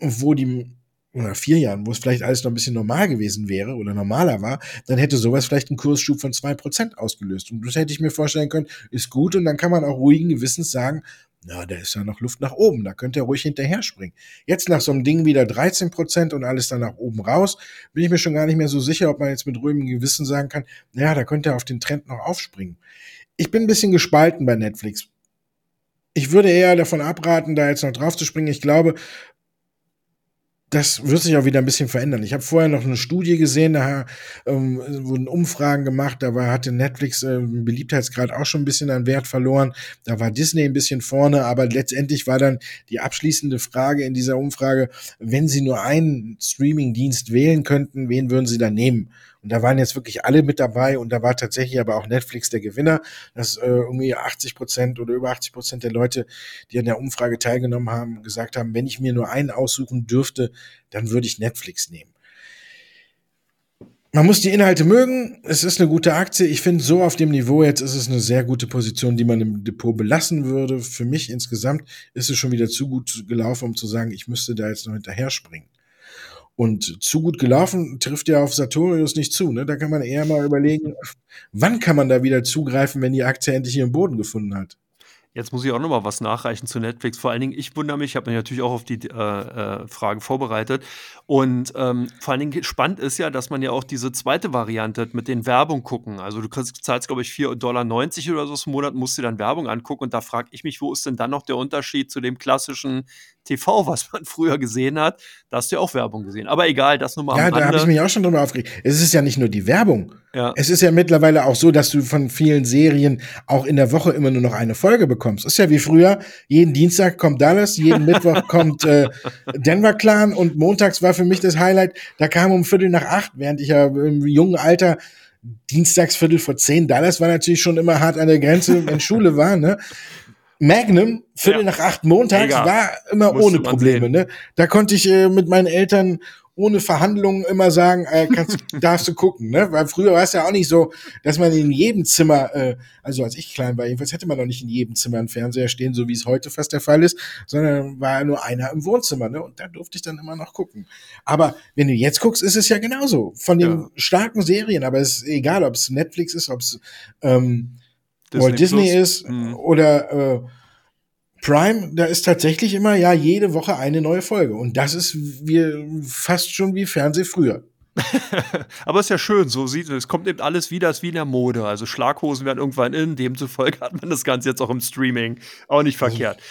wo die oder vier Jahren, wo es vielleicht alles noch ein bisschen normal gewesen wäre oder normaler war, dann hätte sowas vielleicht einen Kursschub von zwei Prozent ausgelöst. Und das hätte ich mir vorstellen können, ist gut und dann kann man auch ruhigen Gewissens sagen, na, da ist ja noch Luft nach oben, da könnte er ruhig hinterher springen. Jetzt nach so einem Ding wieder 13 Prozent und alles dann nach oben raus, bin ich mir schon gar nicht mehr so sicher, ob man jetzt mit ruhigem Gewissen sagen kann, naja, da könnte er auf den Trend noch aufspringen. Ich bin ein bisschen gespalten bei Netflix. Ich würde eher davon abraten, da jetzt noch drauf zu springen. Ich glaube, das wird sich auch wieder ein bisschen verändern. Ich habe vorher noch eine Studie gesehen, da ähm, wurden Umfragen gemacht, da war, hatte Netflix äh, Beliebtheitsgrad auch schon ein bisschen an Wert verloren. Da war Disney ein bisschen vorne, aber letztendlich war dann die abschließende Frage in dieser Umfrage, wenn Sie nur einen Streaming-Dienst wählen könnten, wen würden Sie da nehmen? Und da waren jetzt wirklich alle mit dabei und da war tatsächlich aber auch Netflix der Gewinner, dass äh, irgendwie 80 Prozent oder über 80 Prozent der Leute, die an der Umfrage teilgenommen haben, gesagt haben, wenn ich mir nur einen aussuchen dürfte, dann würde ich Netflix nehmen. Man muss die Inhalte mögen. Es ist eine gute Aktie. Ich finde, so auf dem Niveau jetzt ist es eine sehr gute Position, die man im Depot belassen würde. Für mich insgesamt ist es schon wieder zu gut gelaufen, um zu sagen, ich müsste da jetzt noch hinterher springen. Und zu gut gelaufen trifft ja auf Sartorius nicht zu. Ne? Da kann man eher mal überlegen, wann kann man da wieder zugreifen, wenn die Aktie endlich ihren Boden gefunden hat.
Jetzt muss ich auch noch mal was nachreichen zu Netflix. Vor allen Dingen, ich wundere mich, ich habe mich natürlich auch auf die äh, äh, Frage vorbereitet. Und ähm, vor allen Dingen spannend ist ja, dass man ja auch diese zweite Variante mit den Werbung gucken. Also du kriegst, zahlst, glaube ich, 4,90 Dollar oder so im Monat, musst dir dann Werbung angucken. Und da frage ich mich, wo ist denn dann noch der Unterschied zu dem klassischen TV, was man früher gesehen hat? Da hast du ja auch Werbung gesehen. Aber egal, das nur mal
Ja, da habe ich mich auch schon drüber aufgeregt. Es ist ja nicht nur die Werbung. Ja. Es ist ja mittlerweile auch so, dass du von vielen Serien auch in der Woche immer nur noch eine Folge bekommst. Ist ja wie früher, jeden Dienstag kommt Dallas, jeden Mittwoch kommt äh, Denver Clan und montags war für mich das Highlight, da kam um Viertel nach acht, während ich ja im jungen Alter Dienstags Viertel vor zehn, Dallas war natürlich schon immer hart an der Grenze, wenn Schule war, ne? Magnum, Viertel ja. nach acht montags, Mega. war immer Musste ohne Probleme. Ne? Da konnte ich äh, mit meinen Eltern ohne Verhandlungen immer sagen, äh, kannst, darfst du gucken, ne? Weil früher war es ja auch nicht so, dass man in jedem Zimmer, äh, also als ich klein war, jedenfalls hätte man noch nicht in jedem Zimmer einen Fernseher stehen, so wie es heute fast der Fall ist, sondern war nur einer im Wohnzimmer, ne? Und da durfte ich dann immer noch gucken. Aber wenn du jetzt guckst, ist es ja genauso. Von den ja. starken Serien, aber es ist egal, ob es Netflix ist, ob es ähm, Disney Walt Disney Plus. ist mhm. oder äh, Prime, da ist tatsächlich immer ja jede Woche eine neue Folge. Und das ist wie, fast schon wie Fernseh früher.
Aber ist ja schön, so sieht es. Es kommt eben alles wieder, ist wie in der Mode. Also Schlaghosen werden irgendwann in, demzufolge hat man das Ganze jetzt auch im Streaming. Auch nicht verkehrt. Also,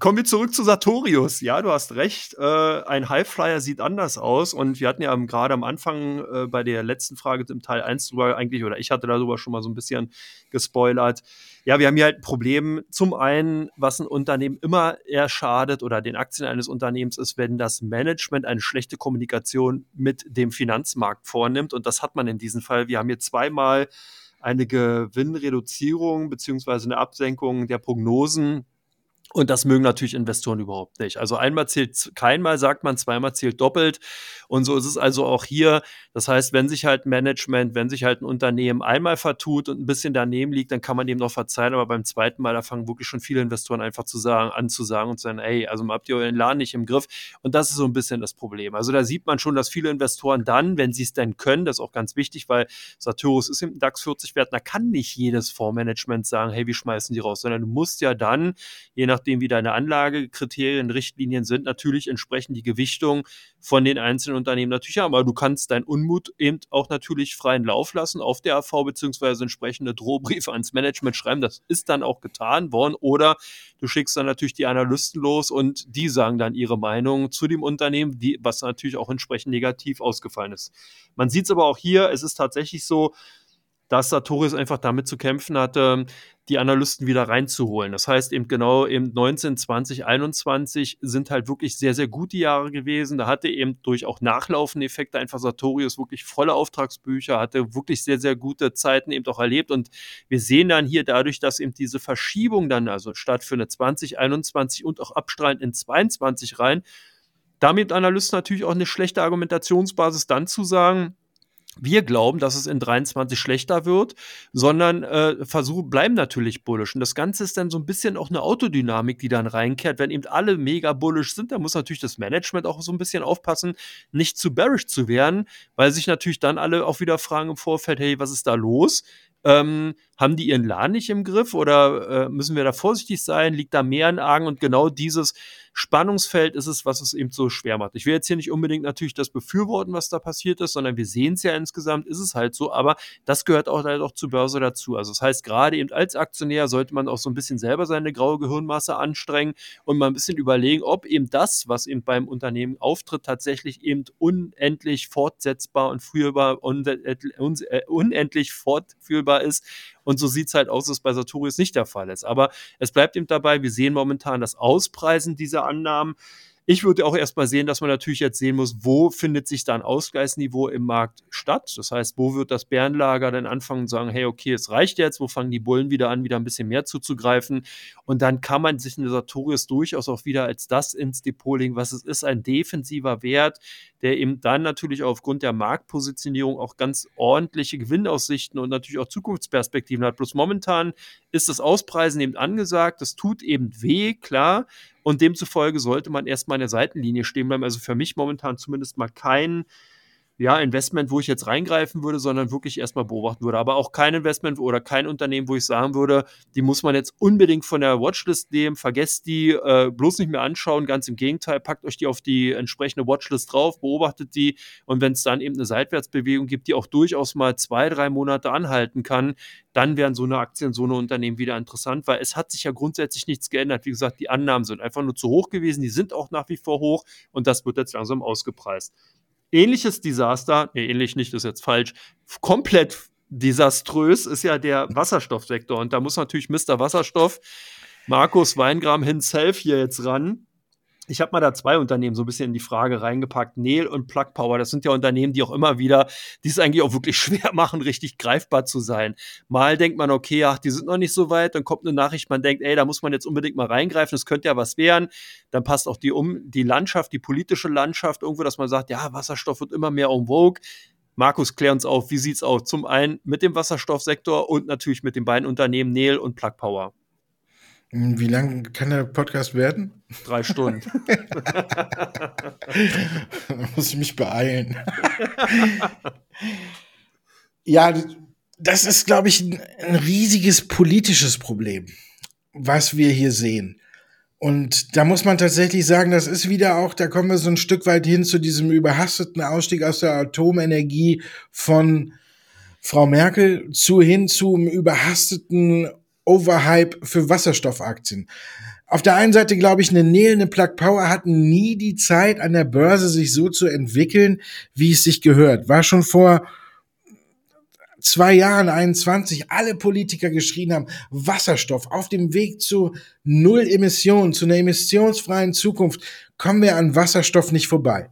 Kommen wir zurück zu Sartorius. Ja, du hast recht. Äh, ein Highflyer sieht anders aus. Und wir hatten ja gerade am Anfang äh, bei der letzten Frage im Teil 1 drüber eigentlich, oder ich hatte darüber schon mal so ein bisschen gespoilert. Ja, wir haben hier halt ein Problem. Zum einen, was ein Unternehmen immer eher schadet oder den Aktien eines Unternehmens ist, wenn das Management eine schlechte Kommunikation mit dem Finanzmarkt vornimmt. Und das hat man in diesem Fall. Wir haben hier zweimal eine Gewinnreduzierung beziehungsweise eine Absenkung der Prognosen und das mögen natürlich Investoren überhaupt nicht. Also einmal zählt keinmal, sagt man, zweimal zählt doppelt. Und so ist es also auch hier. Das heißt, wenn sich halt Management, wenn sich halt ein Unternehmen einmal vertut und ein bisschen daneben liegt, dann kann man dem noch verzeihen. Aber beim zweiten Mal, da fangen wirklich schon viele Investoren einfach zu sagen, an zu sagen und zu sagen, ey, also habt ihr euren Laden nicht im Griff. Und das ist so ein bisschen das Problem. Also da sieht man schon, dass viele Investoren dann, wenn sie es denn können, das ist auch ganz wichtig, weil Satyrus ist im DAX 40 wert, da kann nicht jedes Fondsmanagement sagen, hey, wir schmeißen die raus, sondern du musst ja dann, je nach nachdem, wie deine Anlagekriterien, Richtlinien sind, natürlich entsprechend die Gewichtung von den einzelnen Unternehmen natürlich haben. Aber du kannst deinen Unmut eben auch natürlich freien Lauf lassen auf der AV beziehungsweise entsprechende Drohbriefe ans Management schreiben. Das ist dann auch getan worden. Oder du schickst dann natürlich die Analysten los und die sagen dann ihre Meinung zu dem Unternehmen, die, was natürlich auch entsprechend negativ ausgefallen ist. Man sieht es aber auch hier, es ist tatsächlich so, dass Sartorius einfach damit zu kämpfen hatte, die Analysten wieder reinzuholen. Das heißt eben genau eben 19, 20, 21 sind halt wirklich sehr, sehr gute Jahre gewesen. Da hatte eben durch auch nachlaufende Effekte einfach Sartorius wirklich volle Auftragsbücher, hatte wirklich sehr, sehr gute Zeiten eben auch erlebt. Und wir sehen dann hier dadurch, dass eben diese Verschiebung dann also statt für eine 20, 21 und auch abstrahlend in 22 rein, damit Analysten natürlich auch eine schlechte Argumentationsbasis dann zu sagen, wir glauben, dass es in 23 schlechter wird, sondern äh, versuchen, bleiben natürlich bullish. Und das Ganze ist dann so ein bisschen auch eine Autodynamik, die dann reinkehrt. Wenn eben alle mega bullish sind, dann muss natürlich das Management auch so ein bisschen aufpassen, nicht zu bearish zu werden, weil sich natürlich dann alle auch wieder fragen im Vorfeld, hey, was ist da los? Ähm, haben die ihren Laden nicht im Griff oder äh, müssen wir da vorsichtig sein? Liegt da mehr in Argen? Und genau dieses Spannungsfeld ist es, was es eben so schwer macht. Ich will jetzt hier nicht unbedingt natürlich das befürworten, was da passiert ist, sondern wir sehen es ja insgesamt, ist es halt so, aber das gehört auch halt auch zur Börse dazu. Also das heißt, gerade eben als Aktionär sollte man auch so ein bisschen selber seine graue Gehirnmasse anstrengen und mal ein bisschen überlegen, ob eben das, was eben beim Unternehmen auftritt, tatsächlich eben unendlich fortsetzbar und führbar, äh, unendlich fortführbar ist und so sieht es halt aus, dass es bei Sartorius nicht der Fall ist. Aber es bleibt eben dabei, wir sehen momentan das Auspreisen dieser Annahmen. Ich würde auch erstmal sehen, dass man natürlich jetzt sehen muss, wo findet sich da ein Ausgleichsniveau im Markt statt. Das heißt, wo wird das Bärenlager dann anfangen zu sagen, hey, okay, es reicht jetzt, wo fangen die Bullen wieder an, wieder ein bisschen mehr zuzugreifen. Und dann kann man sich eine Sartorius durchaus auch wieder als das ins Depot legen, was es ist, ein defensiver Wert, der eben dann natürlich aufgrund der Marktpositionierung auch ganz ordentliche Gewinnaussichten und natürlich auch Zukunftsperspektiven hat. Bloß momentan ist das Auspreisen eben angesagt. Das tut eben weh, klar. Und demzufolge sollte man erstmal in der Seitenlinie stehen bleiben. Also für mich momentan zumindest mal kein ja, Investment, wo ich jetzt reingreifen würde, sondern wirklich erstmal beobachten würde. Aber auch kein Investment oder kein Unternehmen, wo ich sagen würde, die muss man jetzt unbedingt von der Watchlist nehmen, vergesst die, äh, bloß nicht mehr anschauen. Ganz im Gegenteil, packt euch die auf die entsprechende Watchlist drauf, beobachtet die und wenn es dann eben eine Seitwärtsbewegung gibt, die auch durchaus mal zwei, drei Monate anhalten kann, dann wären so eine Aktien, so eine Unternehmen wieder interessant, weil es hat sich ja grundsätzlich nichts geändert. Wie gesagt, die Annahmen sind einfach nur zu hoch gewesen, die sind auch nach wie vor hoch und das wird jetzt langsam ausgepreist ähnliches Desaster, nee, ähnlich nicht, ist jetzt falsch, komplett desaströs ist ja der Wasserstoffsektor. Und da muss natürlich Mr. Wasserstoff, Markus Weingram himself hier jetzt ran ich habe mal da zwei Unternehmen so ein bisschen in die Frage reingepackt, Neil und Plug Power. Das sind ja Unternehmen, die auch immer wieder, die es eigentlich auch wirklich schwer machen, richtig greifbar zu sein. Mal denkt man, okay, ach, die sind noch nicht so weit, dann kommt eine Nachricht, man denkt, ey, da muss man jetzt unbedingt mal reingreifen, das könnte ja was werden. Dann passt auch die um die Landschaft, die politische Landschaft irgendwo, dass man sagt, ja, Wasserstoff wird immer mehr en vogue. Markus, klär uns auf, wie sieht's aus? Zum einen mit dem Wasserstoffsektor und natürlich mit den beiden Unternehmen Neil und Plug Power.
Wie lang kann der Podcast werden?
Drei Stunden.
da muss ich mich beeilen. ja, das ist, glaube ich, ein, ein riesiges politisches Problem, was wir hier sehen. Und da muss man tatsächlich sagen, das ist wieder auch, da kommen wir so ein Stück weit hin zu diesem überhasteten Ausstieg aus der Atomenergie von Frau Merkel zu hin zum überhasteten Overhype für Wasserstoffaktien. Auf der einen Seite glaube ich, eine Neil, eine Plug Power hatten nie die Zeit an der Börse sich so zu entwickeln, wie es sich gehört. War schon vor zwei Jahren, 21, alle Politiker geschrien haben, Wasserstoff auf dem Weg zu Null Emissionen, zu einer emissionsfreien Zukunft, kommen wir an Wasserstoff nicht vorbei.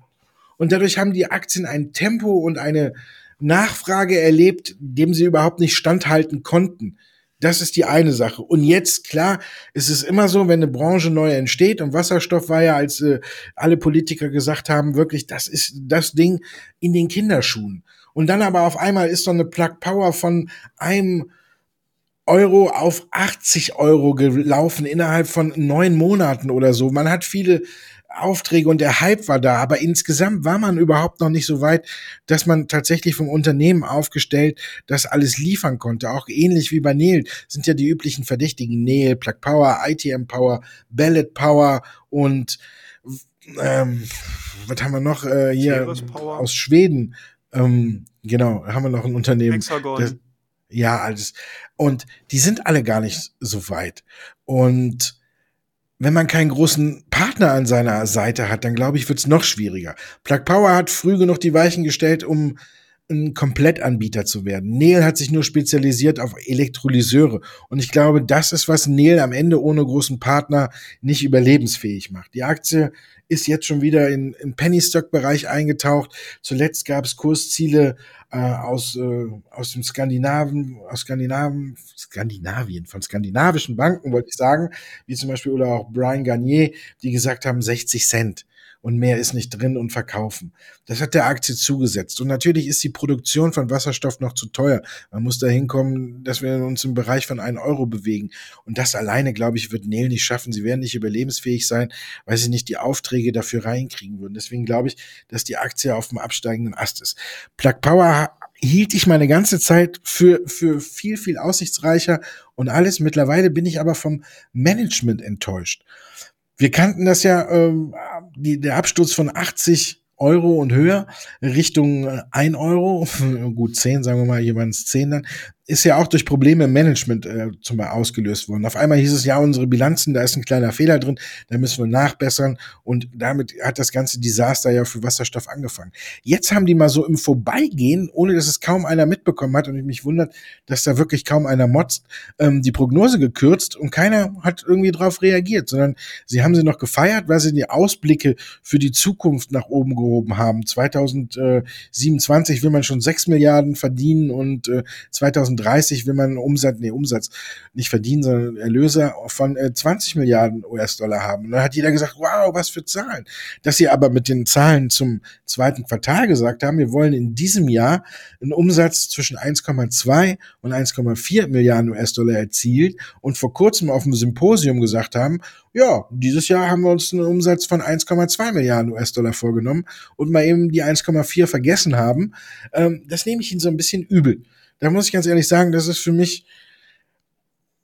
Und dadurch haben die Aktien ein Tempo und eine Nachfrage erlebt, dem sie überhaupt nicht standhalten konnten. Das ist die eine Sache. Und jetzt, klar, ist es immer so, wenn eine Branche neu entsteht und Wasserstoff war ja, als äh, alle Politiker gesagt haben, wirklich, das ist das Ding in den Kinderschuhen. Und dann aber auf einmal ist so eine Plug Power von einem Euro auf 80 Euro gelaufen innerhalb von neun Monaten oder so. Man hat viele Aufträge und der Hype war da, aber insgesamt war man überhaupt noch nicht so weit, dass man tatsächlich vom Unternehmen aufgestellt das alles liefern konnte. Auch ähnlich wie bei Neil sind ja die üblichen Verdächtigen Neil, Plug Power, ITM Power, Ballet Power und ähm, was haben wir noch äh, hier aus Schweden? Ähm, genau, haben wir noch ein Unternehmen. Hexagon. Das, ja, alles. Und die sind alle gar nicht so weit. Und wenn man keinen großen Partner an seiner Seite hat, dann glaube ich, wird es noch schwieriger. Plug Power hat früh genug die Weichen gestellt, um ein Komplettanbieter zu werden. Neil hat sich nur spezialisiert auf Elektrolyseure. Und ich glaube, das ist, was Neil am Ende ohne großen Partner nicht überlebensfähig macht. Die Aktie ist jetzt schon wieder in, im Penny-Stock-Bereich eingetaucht. Zuletzt gab es Kursziele äh, aus, äh, aus dem Skandinaven, aus Skandinaven, Skandinavien, von skandinavischen Banken, wollte ich sagen, wie zum Beispiel oder auch Brian Garnier, die gesagt haben 60 Cent und mehr ist nicht drin und verkaufen. Das hat der Aktie zugesetzt. Und natürlich ist die Produktion von Wasserstoff noch zu teuer. Man muss da hinkommen, dass wir uns im Bereich von 1 Euro bewegen. Und das alleine, glaube ich, wird Nel nicht schaffen. Sie werden nicht überlebensfähig sein, weil sie nicht die Aufträge dafür reinkriegen würden. Deswegen glaube ich, dass die Aktie auf dem absteigenden Ast ist. Plug Power hielt ich meine ganze Zeit für, für viel, viel aussichtsreicher und alles. Mittlerweile bin ich aber vom Management enttäuscht. Wir kannten das ja, ähm, die, der Absturz von 80 Euro und höher Richtung 1 Euro, gut 10, sagen wir mal, es 10 dann, ist ja auch durch Probleme im Management äh, zum Beispiel ausgelöst worden. Auf einmal hieß es ja, unsere Bilanzen, da ist ein kleiner Fehler drin, da müssen wir nachbessern und damit hat das ganze Desaster ja für Wasserstoff angefangen. Jetzt haben die mal so im Vorbeigehen, ohne dass es kaum einer mitbekommen hat und ich mich wundert, dass da wirklich kaum einer motzt, ähm, die Prognose gekürzt und keiner hat irgendwie drauf reagiert, sondern sie haben sie noch gefeiert, weil sie die Ausblicke für die Zukunft nach oben gehoben haben. 2027 will man schon 6 Milliarden verdienen und äh, 2000 2030 will man Umsatz, nee, Umsatz nicht verdienen, sondern Erlöse von äh, 20 Milliarden US-Dollar haben. Und dann hat jeder gesagt, wow, was für Zahlen. Dass sie aber mit den Zahlen zum zweiten Quartal gesagt haben, wir wollen in diesem Jahr einen Umsatz zwischen 1,2 und 1,4 Milliarden US-Dollar erzielt und vor kurzem auf dem Symposium gesagt haben, ja, dieses Jahr haben wir uns einen Umsatz von 1,2 Milliarden US-Dollar vorgenommen und mal eben die 1,4 vergessen haben. Ähm, das nehme ich ihnen so ein bisschen übel da muss ich ganz ehrlich sagen, das ist für mich,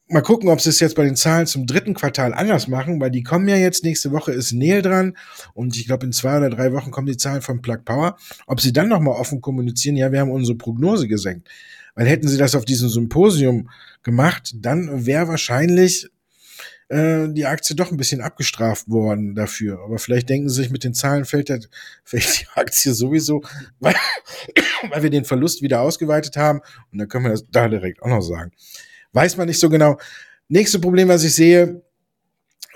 mal gucken, ob sie es jetzt bei den Zahlen zum dritten Quartal anders machen, weil die kommen ja jetzt, nächste Woche ist Neil dran und ich glaube in zwei oder drei Wochen kommen die Zahlen von Plug Power. Ob sie dann nochmal offen kommunizieren, ja, wir haben unsere Prognose gesenkt. Weil hätten sie das auf diesem Symposium gemacht, dann wäre wahrscheinlich äh, die Aktie doch ein bisschen abgestraft worden dafür. Aber vielleicht denken sie sich, mit den Zahlen fällt, der, fällt die Aktie sowieso, weil, weil wir den Verlust wieder ausgeweitet haben. Und dann können wir das da direkt auch noch sagen. Weiß man nicht so genau. Nächste Problem, was ich sehe,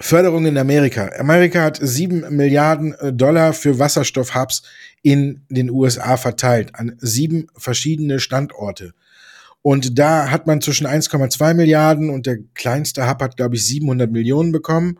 Förderung in Amerika. Amerika hat sieben Milliarden äh, Dollar für Wasserstoffhubs in den USA verteilt an sieben verschiedene Standorte. Und da hat man zwischen 1,2 Milliarden und der kleinste Hub hat, glaube ich, 700 Millionen bekommen.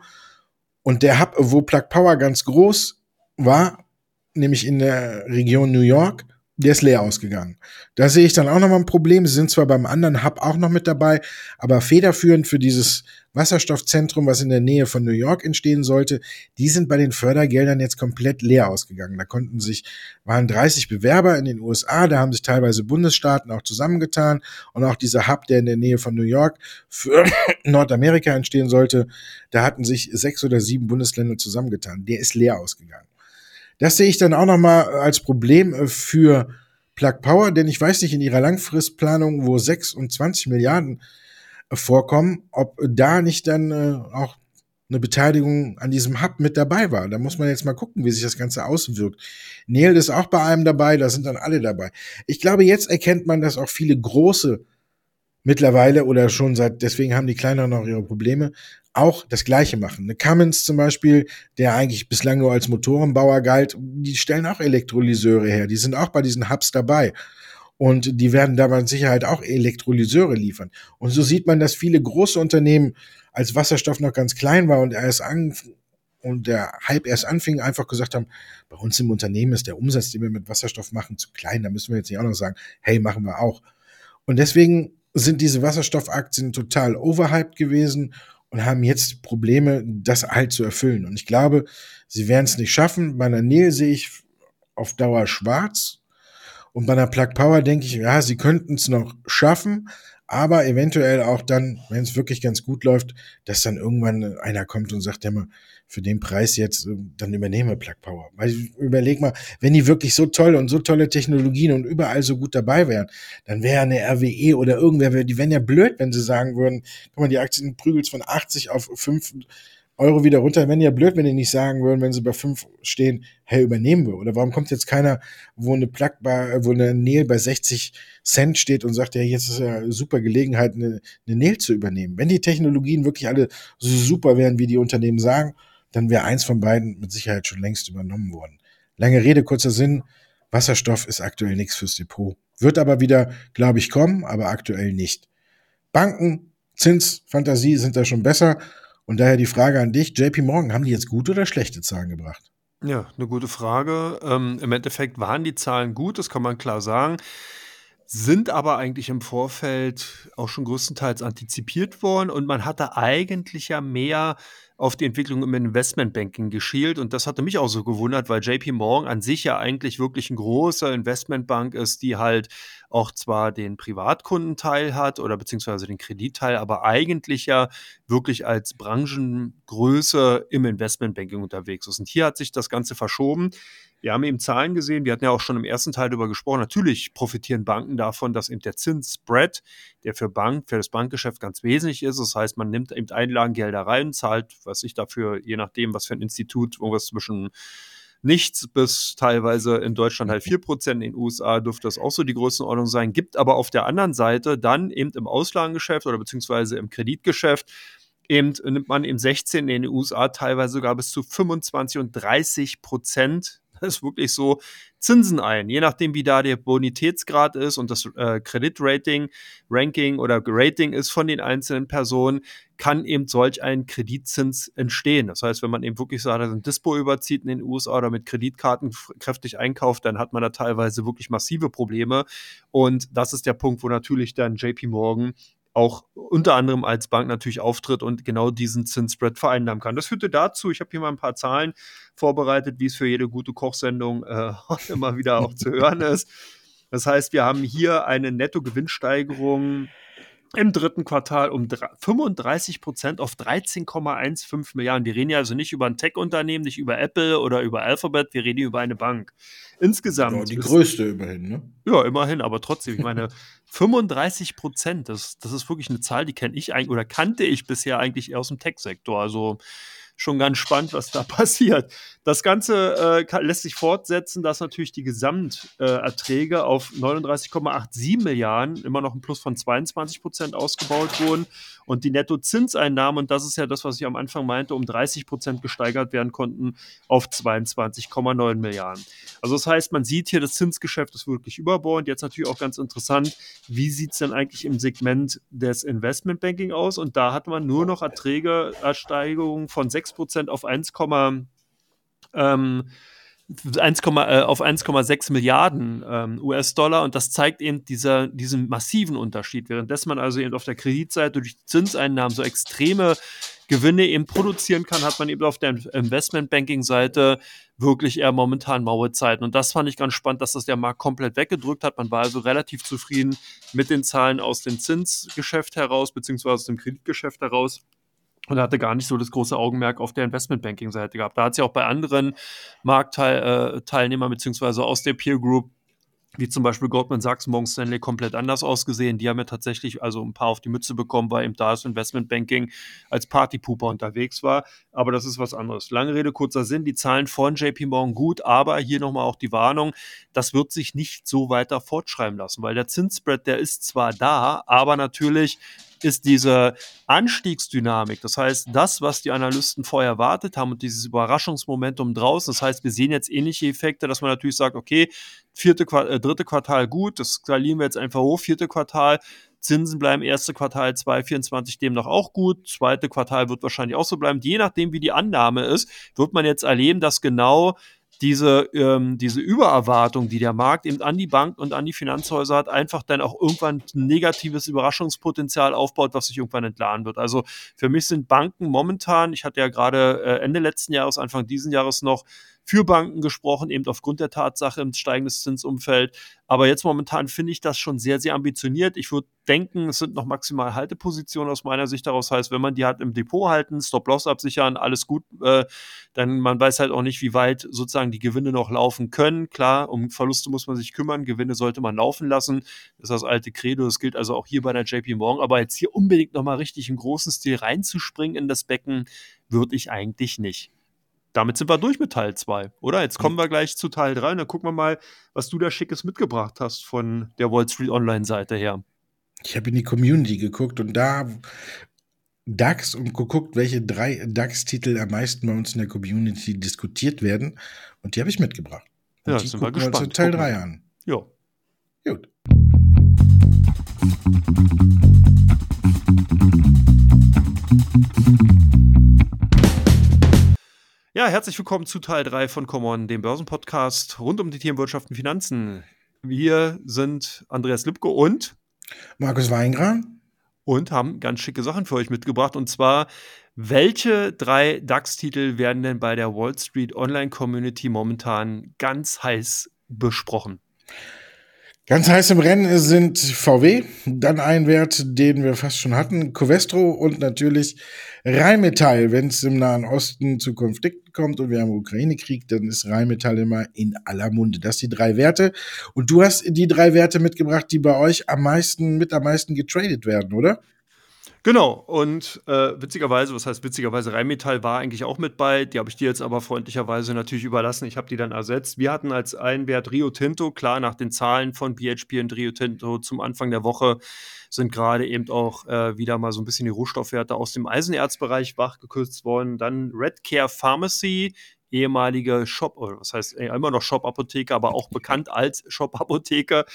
Und der Hub, wo Plug Power ganz groß war, nämlich in der Region New York, der ist leer ausgegangen. Da sehe ich dann auch nochmal ein Problem. Sie sind zwar beim anderen Hub auch noch mit dabei, aber federführend für dieses Wasserstoffzentrum, was in der Nähe von New York entstehen sollte, die sind bei den Fördergeldern jetzt komplett leer ausgegangen. Da konnten sich, waren 30 Bewerber in den USA, da haben sich teilweise Bundesstaaten auch zusammengetan und auch dieser Hub, der in der Nähe von New York für Nordamerika entstehen sollte, da hatten sich sechs oder sieben Bundesländer zusammengetan. Der ist leer ausgegangen. Das sehe ich dann auch nochmal als Problem äh, für Plug Power, denn ich weiß nicht in ihrer Langfristplanung, wo 26 Milliarden äh, vorkommen, ob da nicht dann äh, auch eine Beteiligung an diesem Hub mit dabei war. Da muss man jetzt mal gucken, wie sich das Ganze auswirkt. Neil ist auch bei einem dabei, da sind dann alle dabei. Ich glaube, jetzt erkennt man, dass auch viele große mittlerweile oder schon seit, deswegen haben die kleineren auch ihre Probleme, auch das Gleiche machen. Eine Cummins zum Beispiel, der eigentlich bislang nur als Motorenbauer galt, die stellen auch Elektrolyseure her. Die sind auch bei diesen Hubs dabei. Und die werden da mit Sicherheit auch Elektrolyseure liefern. Und so sieht man, dass viele große Unternehmen, als Wasserstoff noch ganz klein war und erst an, und der Hype erst anfing, einfach gesagt haben, bei uns im Unternehmen ist der Umsatz, den wir mit Wasserstoff machen, zu klein. Da müssen wir jetzt nicht auch noch sagen, hey, machen wir auch. Und deswegen sind diese Wasserstoffaktien total overhyped gewesen und haben jetzt Probleme, das halt zu erfüllen. Und ich glaube, sie werden es nicht schaffen. Bei einer Nähe sehe ich auf Dauer schwarz. Und bei einer Plug Power denke ich, ja, sie könnten es noch schaffen, aber eventuell auch dann, wenn es wirklich ganz gut läuft, dass dann irgendwann einer kommt und sagt, ja mal, für den Preis jetzt, äh, dann übernehme Plug Power. Weil überleg mal, wenn die wirklich so toll und so tolle Technologien und überall so gut dabei wären, dann wäre eine RWE oder irgendwer, die wären ja blöd, wenn sie sagen würden, guck mal, die Aktien prügelt von 80 auf 5 Euro wieder runter. Wenn ja blöd, wenn die nicht sagen würden, wenn sie bei fünf stehen, hey, übernehmen wir. Oder warum kommt jetzt keiner, wo eine Plug bei, wo eine Nail bei 60 Cent steht und sagt, ja, jetzt ist ja super Gelegenheit, eine, eine Nail zu übernehmen. Wenn die Technologien wirklich alle so super wären, wie die Unternehmen sagen, dann wäre eins von beiden mit Sicherheit schon längst übernommen worden. Lange Rede, kurzer Sinn. Wasserstoff ist aktuell nichts fürs Depot. Wird aber wieder, glaube ich, kommen, aber aktuell nicht. Banken, Zins, Fantasie sind da schon besser. Und daher die Frage an dich, JP Morgan, haben die jetzt gute oder schlechte Zahlen gebracht?
Ja, eine gute Frage. Ähm, Im Endeffekt waren die Zahlen gut, das kann man klar sagen, sind aber eigentlich im Vorfeld auch schon größtenteils antizipiert worden und man hatte eigentlich ja mehr auf die Entwicklung im Investmentbanking geschielt. Und das hatte mich auch so gewundert, weil JP Morgan an sich ja eigentlich wirklich ein großer Investmentbank ist, die halt auch zwar den Privatkundenteil hat oder beziehungsweise den Kreditteil, aber eigentlich ja wirklich als Branchengröße im Investmentbanking unterwegs ist. Und hier hat sich das Ganze verschoben. Wir haben eben Zahlen gesehen, wir hatten ja auch schon im ersten Teil darüber gesprochen. Natürlich profitieren Banken davon, dass eben der Zinsspread, der für Bank, für das Bankgeschäft ganz wesentlich ist. Das heißt, man nimmt eben Einlagengelder rein, zahlt, was ich dafür, je nachdem, was für ein Institut, irgendwas zwischen nichts bis teilweise in Deutschland halt 4%, in den USA dürfte das auch so die Größenordnung sein, gibt aber auf der anderen Seite dann eben im Auslagengeschäft oder beziehungsweise im Kreditgeschäft eben nimmt man im 16 in den USA teilweise sogar bis zu 25 und 30 Prozent ist wirklich so Zinsen ein, je nachdem, wie da der Bonitätsgrad ist und das äh, Kreditrating, Ranking oder Rating ist von den einzelnen Personen, kann eben solch ein Kreditzins entstehen. Das heißt, wenn man eben wirklich so ein Dispo überzieht in den USA oder mit Kreditkarten kräftig einkauft, dann hat man da teilweise wirklich massive Probleme. Und das ist der Punkt, wo natürlich dann JP Morgan auch unter anderem als Bank natürlich auftritt und genau diesen Zinsspread vereinnahmen kann. Das führte dazu, ich habe hier mal ein paar Zahlen vorbereitet, wie es für jede gute Kochsendung äh, immer wieder auch zu hören ist. Das heißt, wir haben hier eine Nettogewinnsteigerung im dritten Quartal um 35 Prozent auf 13,15 Milliarden. Wir reden ja also nicht über ein Tech-Unternehmen, nicht über Apple oder über Alphabet, wir reden über eine Bank. Insgesamt. Ja,
die größte immerhin, ne?
Ja, immerhin, aber trotzdem, ich meine, 35 Prozent, das, das ist wirklich eine Zahl, die kenne ich eigentlich oder kannte ich bisher eigentlich eher aus dem Tech-Sektor. Also schon ganz spannend, was da passiert. Das Ganze äh, lässt sich fortsetzen, dass natürlich die Gesamterträge äh, auf 39,87 Milliarden, immer noch ein Plus von 22 Prozent ausgebaut wurden und die Nettozinseinnahmen, und das ist ja das, was ich am Anfang meinte, um 30 Prozent gesteigert werden konnten auf 22,9 Milliarden. Also das heißt, man sieht hier, das Zinsgeschäft ist wirklich überbordend. Jetzt natürlich auch ganz interessant, wie sieht es denn eigentlich im Segment des Investmentbanking aus? Und da hat man nur noch Erträge, Ersteigerungen von 6 Prozent auf 1, ähm, 1, äh, auf 1,6 Milliarden ähm, US-Dollar und das zeigt eben dieser, diesen massiven Unterschied. Währenddessen man also eben auf der Kreditseite durch Zinseinnahmen so extreme Gewinne eben produzieren kann, hat man eben auf der Investmentbanking-Seite wirklich eher momentan maue Zeiten. Und das fand ich ganz spannend, dass das der Markt komplett weggedrückt hat. Man war also relativ zufrieden mit den Zahlen aus dem Zinsgeschäft heraus, beziehungsweise aus dem Kreditgeschäft heraus und hatte gar nicht so das große Augenmerk auf der Investmentbanking-Seite gehabt. Da hat sie auch bei anderen Marktteilnehmern äh, beziehungsweise aus der Peer Group wie zum Beispiel Goldman Sachs, Morgan Stanley komplett anders ausgesehen. Die haben ja tatsächlich also ein paar auf die Mütze bekommen, weil eben da das Investmentbanking als Partypooper unterwegs war. Aber das ist was anderes. Lange Rede, kurzer Sinn. Die Zahlen von JP Morgan gut, aber hier nochmal auch die Warnung, das wird sich nicht so weiter fortschreiben lassen, weil der Zinsspread, der ist zwar da, aber natürlich ist diese Anstiegsdynamik. Das heißt, das, was die Analysten vorher erwartet haben und dieses Überraschungsmomentum draußen. Das heißt, wir sehen jetzt ähnliche Effekte, dass man natürlich sagt, okay, vierte, äh, dritte Quartal gut, das skalieren wir jetzt einfach hoch, vierte Quartal, Zinsen bleiben erste Quartal 2024 demnach auch gut, zweite Quartal wird wahrscheinlich auch so bleiben. Je nachdem, wie die Annahme ist, wird man jetzt erleben, dass genau diese, ähm, diese Übererwartung, die der Markt eben an die Bank und an die Finanzhäuser hat, einfach dann auch irgendwann ein negatives Überraschungspotenzial aufbaut, was sich irgendwann entladen wird. Also für mich sind Banken momentan, ich hatte ja gerade äh, Ende letzten Jahres, Anfang diesen Jahres noch für Banken gesprochen, eben aufgrund der Tatsache im steigenden Zinsumfeld. Aber jetzt momentan finde ich das schon sehr, sehr ambitioniert. Ich würde denken, es sind noch maximal Haltepositionen aus meiner Sicht daraus. Heißt, wenn man die hat im Depot halten, Stop-Loss absichern, alles gut, äh, dann man weiß halt auch nicht, wie weit sozusagen die Gewinne noch laufen können. Klar, um Verluste muss man sich kümmern, Gewinne sollte man laufen lassen. Das ist das alte Credo, das gilt also auch hier bei der JP Morgan. Aber jetzt hier unbedingt nochmal richtig im großen Stil reinzuspringen in das Becken, würde ich eigentlich nicht. Damit sind wir durch mit Teil 2, oder? Jetzt kommen wir gleich zu Teil 3 und dann gucken wir mal, was du da Schickes mitgebracht hast von der Wall Street Online-Seite her.
Ich habe in die Community geguckt und da DAX und geguckt, welche drei DAX-Titel am meisten bei uns in der Community diskutiert werden. Und die habe ich mitgebracht. Und
ja,
die
sind wir
gucken wir
gespannt.
uns in Teil
Gucken wir.
3 an.
Ja.
Gut.
Ja, herzlich willkommen zu Teil 3 von Common, dem Börsenpodcast rund um die Themen Wirtschaft und Finanzen. Wir sind Andreas Lipko und
Markus Weingran.
und haben ganz schicke Sachen für euch mitgebracht. Und zwar, welche drei DAX-Titel werden denn bei der Wall Street Online-Community momentan ganz heiß besprochen?
Ganz heiß im Rennen sind VW, dann ein Wert, den wir fast schon hatten, Covestro und natürlich Rheinmetall. Wenn es im Nahen Osten zu Konflikten kommt und wir haben Ukraine-Krieg, dann ist Rheinmetall immer in aller Munde. Das sind die drei Werte. Und du hast die drei Werte mitgebracht, die bei euch am meisten, mit am meisten getradet werden, oder?
Genau, und äh, witzigerweise, was heißt witzigerweise, Rheinmetall war eigentlich auch mit bei, die habe ich dir jetzt aber freundlicherweise natürlich überlassen, ich habe die dann ersetzt. Wir hatten als einen Wert Rio Tinto, klar, nach den Zahlen von BHP und Rio Tinto zum Anfang der Woche sind gerade eben auch äh, wieder mal so ein bisschen die Rohstoffwerte aus dem Eisenerzbereich wachgekürzt worden. Dann Redcare Pharmacy, ehemalige Shop, was heißt äh, immer noch Shop-Apotheke, aber auch bekannt als Shop-Apotheke.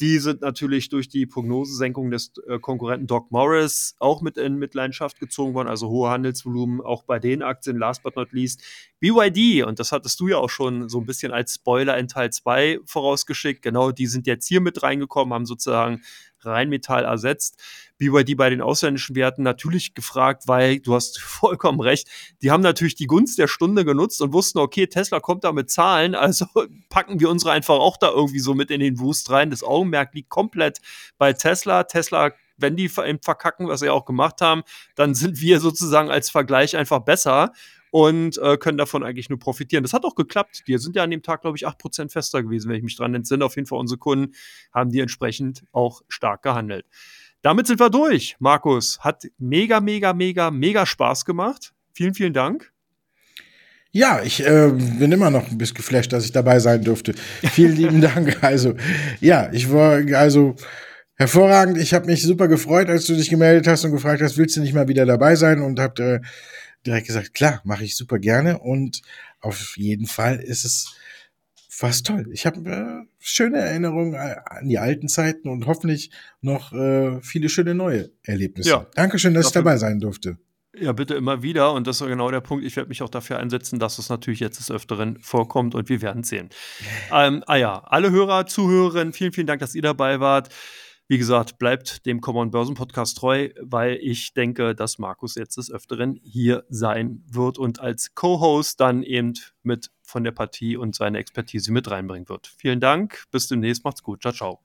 Die sind natürlich durch die Prognosesenkung des äh, Konkurrenten Doc Morris auch mit in Mitleidenschaft gezogen worden, also hohe Handelsvolumen auch bei den Aktien, last but not least. BYD, und das hattest du ja auch schon so ein bisschen als Spoiler in Teil 2 vorausgeschickt, genau, die sind jetzt hier mit reingekommen, haben sozusagen Rheinmetall ersetzt. BYD bei den ausländischen Werten natürlich gefragt, weil du hast vollkommen recht. Die haben natürlich die Gunst der Stunde genutzt und wussten, okay, Tesla kommt da mit Zahlen, also packen wir unsere einfach auch da irgendwie so mit in den Wust rein. Das Augenmerk liegt komplett bei Tesla. Tesla wenn die ver- verkacken, was sie auch gemacht haben, dann sind wir sozusagen als Vergleich einfach besser und äh, können davon eigentlich nur profitieren. Das hat auch geklappt. Die sind ja an dem Tag, glaube ich, 8% fester gewesen, wenn ich mich dran entsinne. Auf jeden Fall unsere Kunden haben die entsprechend auch stark gehandelt. Damit sind wir durch, Markus. Hat mega, mega, mega, mega Spaß gemacht. Vielen, vielen Dank.
Ja, ich äh, bin immer noch ein bisschen geflasht, dass ich dabei sein durfte. Vielen lieben Dank. Also, ja, ich war also hervorragend. Ich habe mich super gefreut, als du dich gemeldet hast und gefragt hast, willst du nicht mal wieder dabei sein? Und habe äh, direkt gesagt, klar, mache ich super gerne. Und auf jeden Fall ist es fast toll. Ich habe äh, schöne Erinnerungen an die alten Zeiten und hoffentlich noch äh, viele schöne neue Erlebnisse.
Ja.
Dankeschön, dass ich dabei sein durfte.
Ja, bitte immer wieder. Und das ist genau der Punkt. Ich werde mich auch dafür einsetzen, dass es natürlich jetzt des Öfteren vorkommt und wir werden sehen. Ähm, ah ja, alle Hörer, Zuhörerinnen, vielen, vielen Dank, dass ihr dabei wart. Wie gesagt, bleibt dem Common Börsen Podcast treu, weil ich denke, dass Markus jetzt des Öfteren hier sein wird und als Co-Host dann eben mit von der Partie und seine Expertise mit reinbringen wird. Vielen Dank, bis demnächst, macht's gut, ciao, ciao.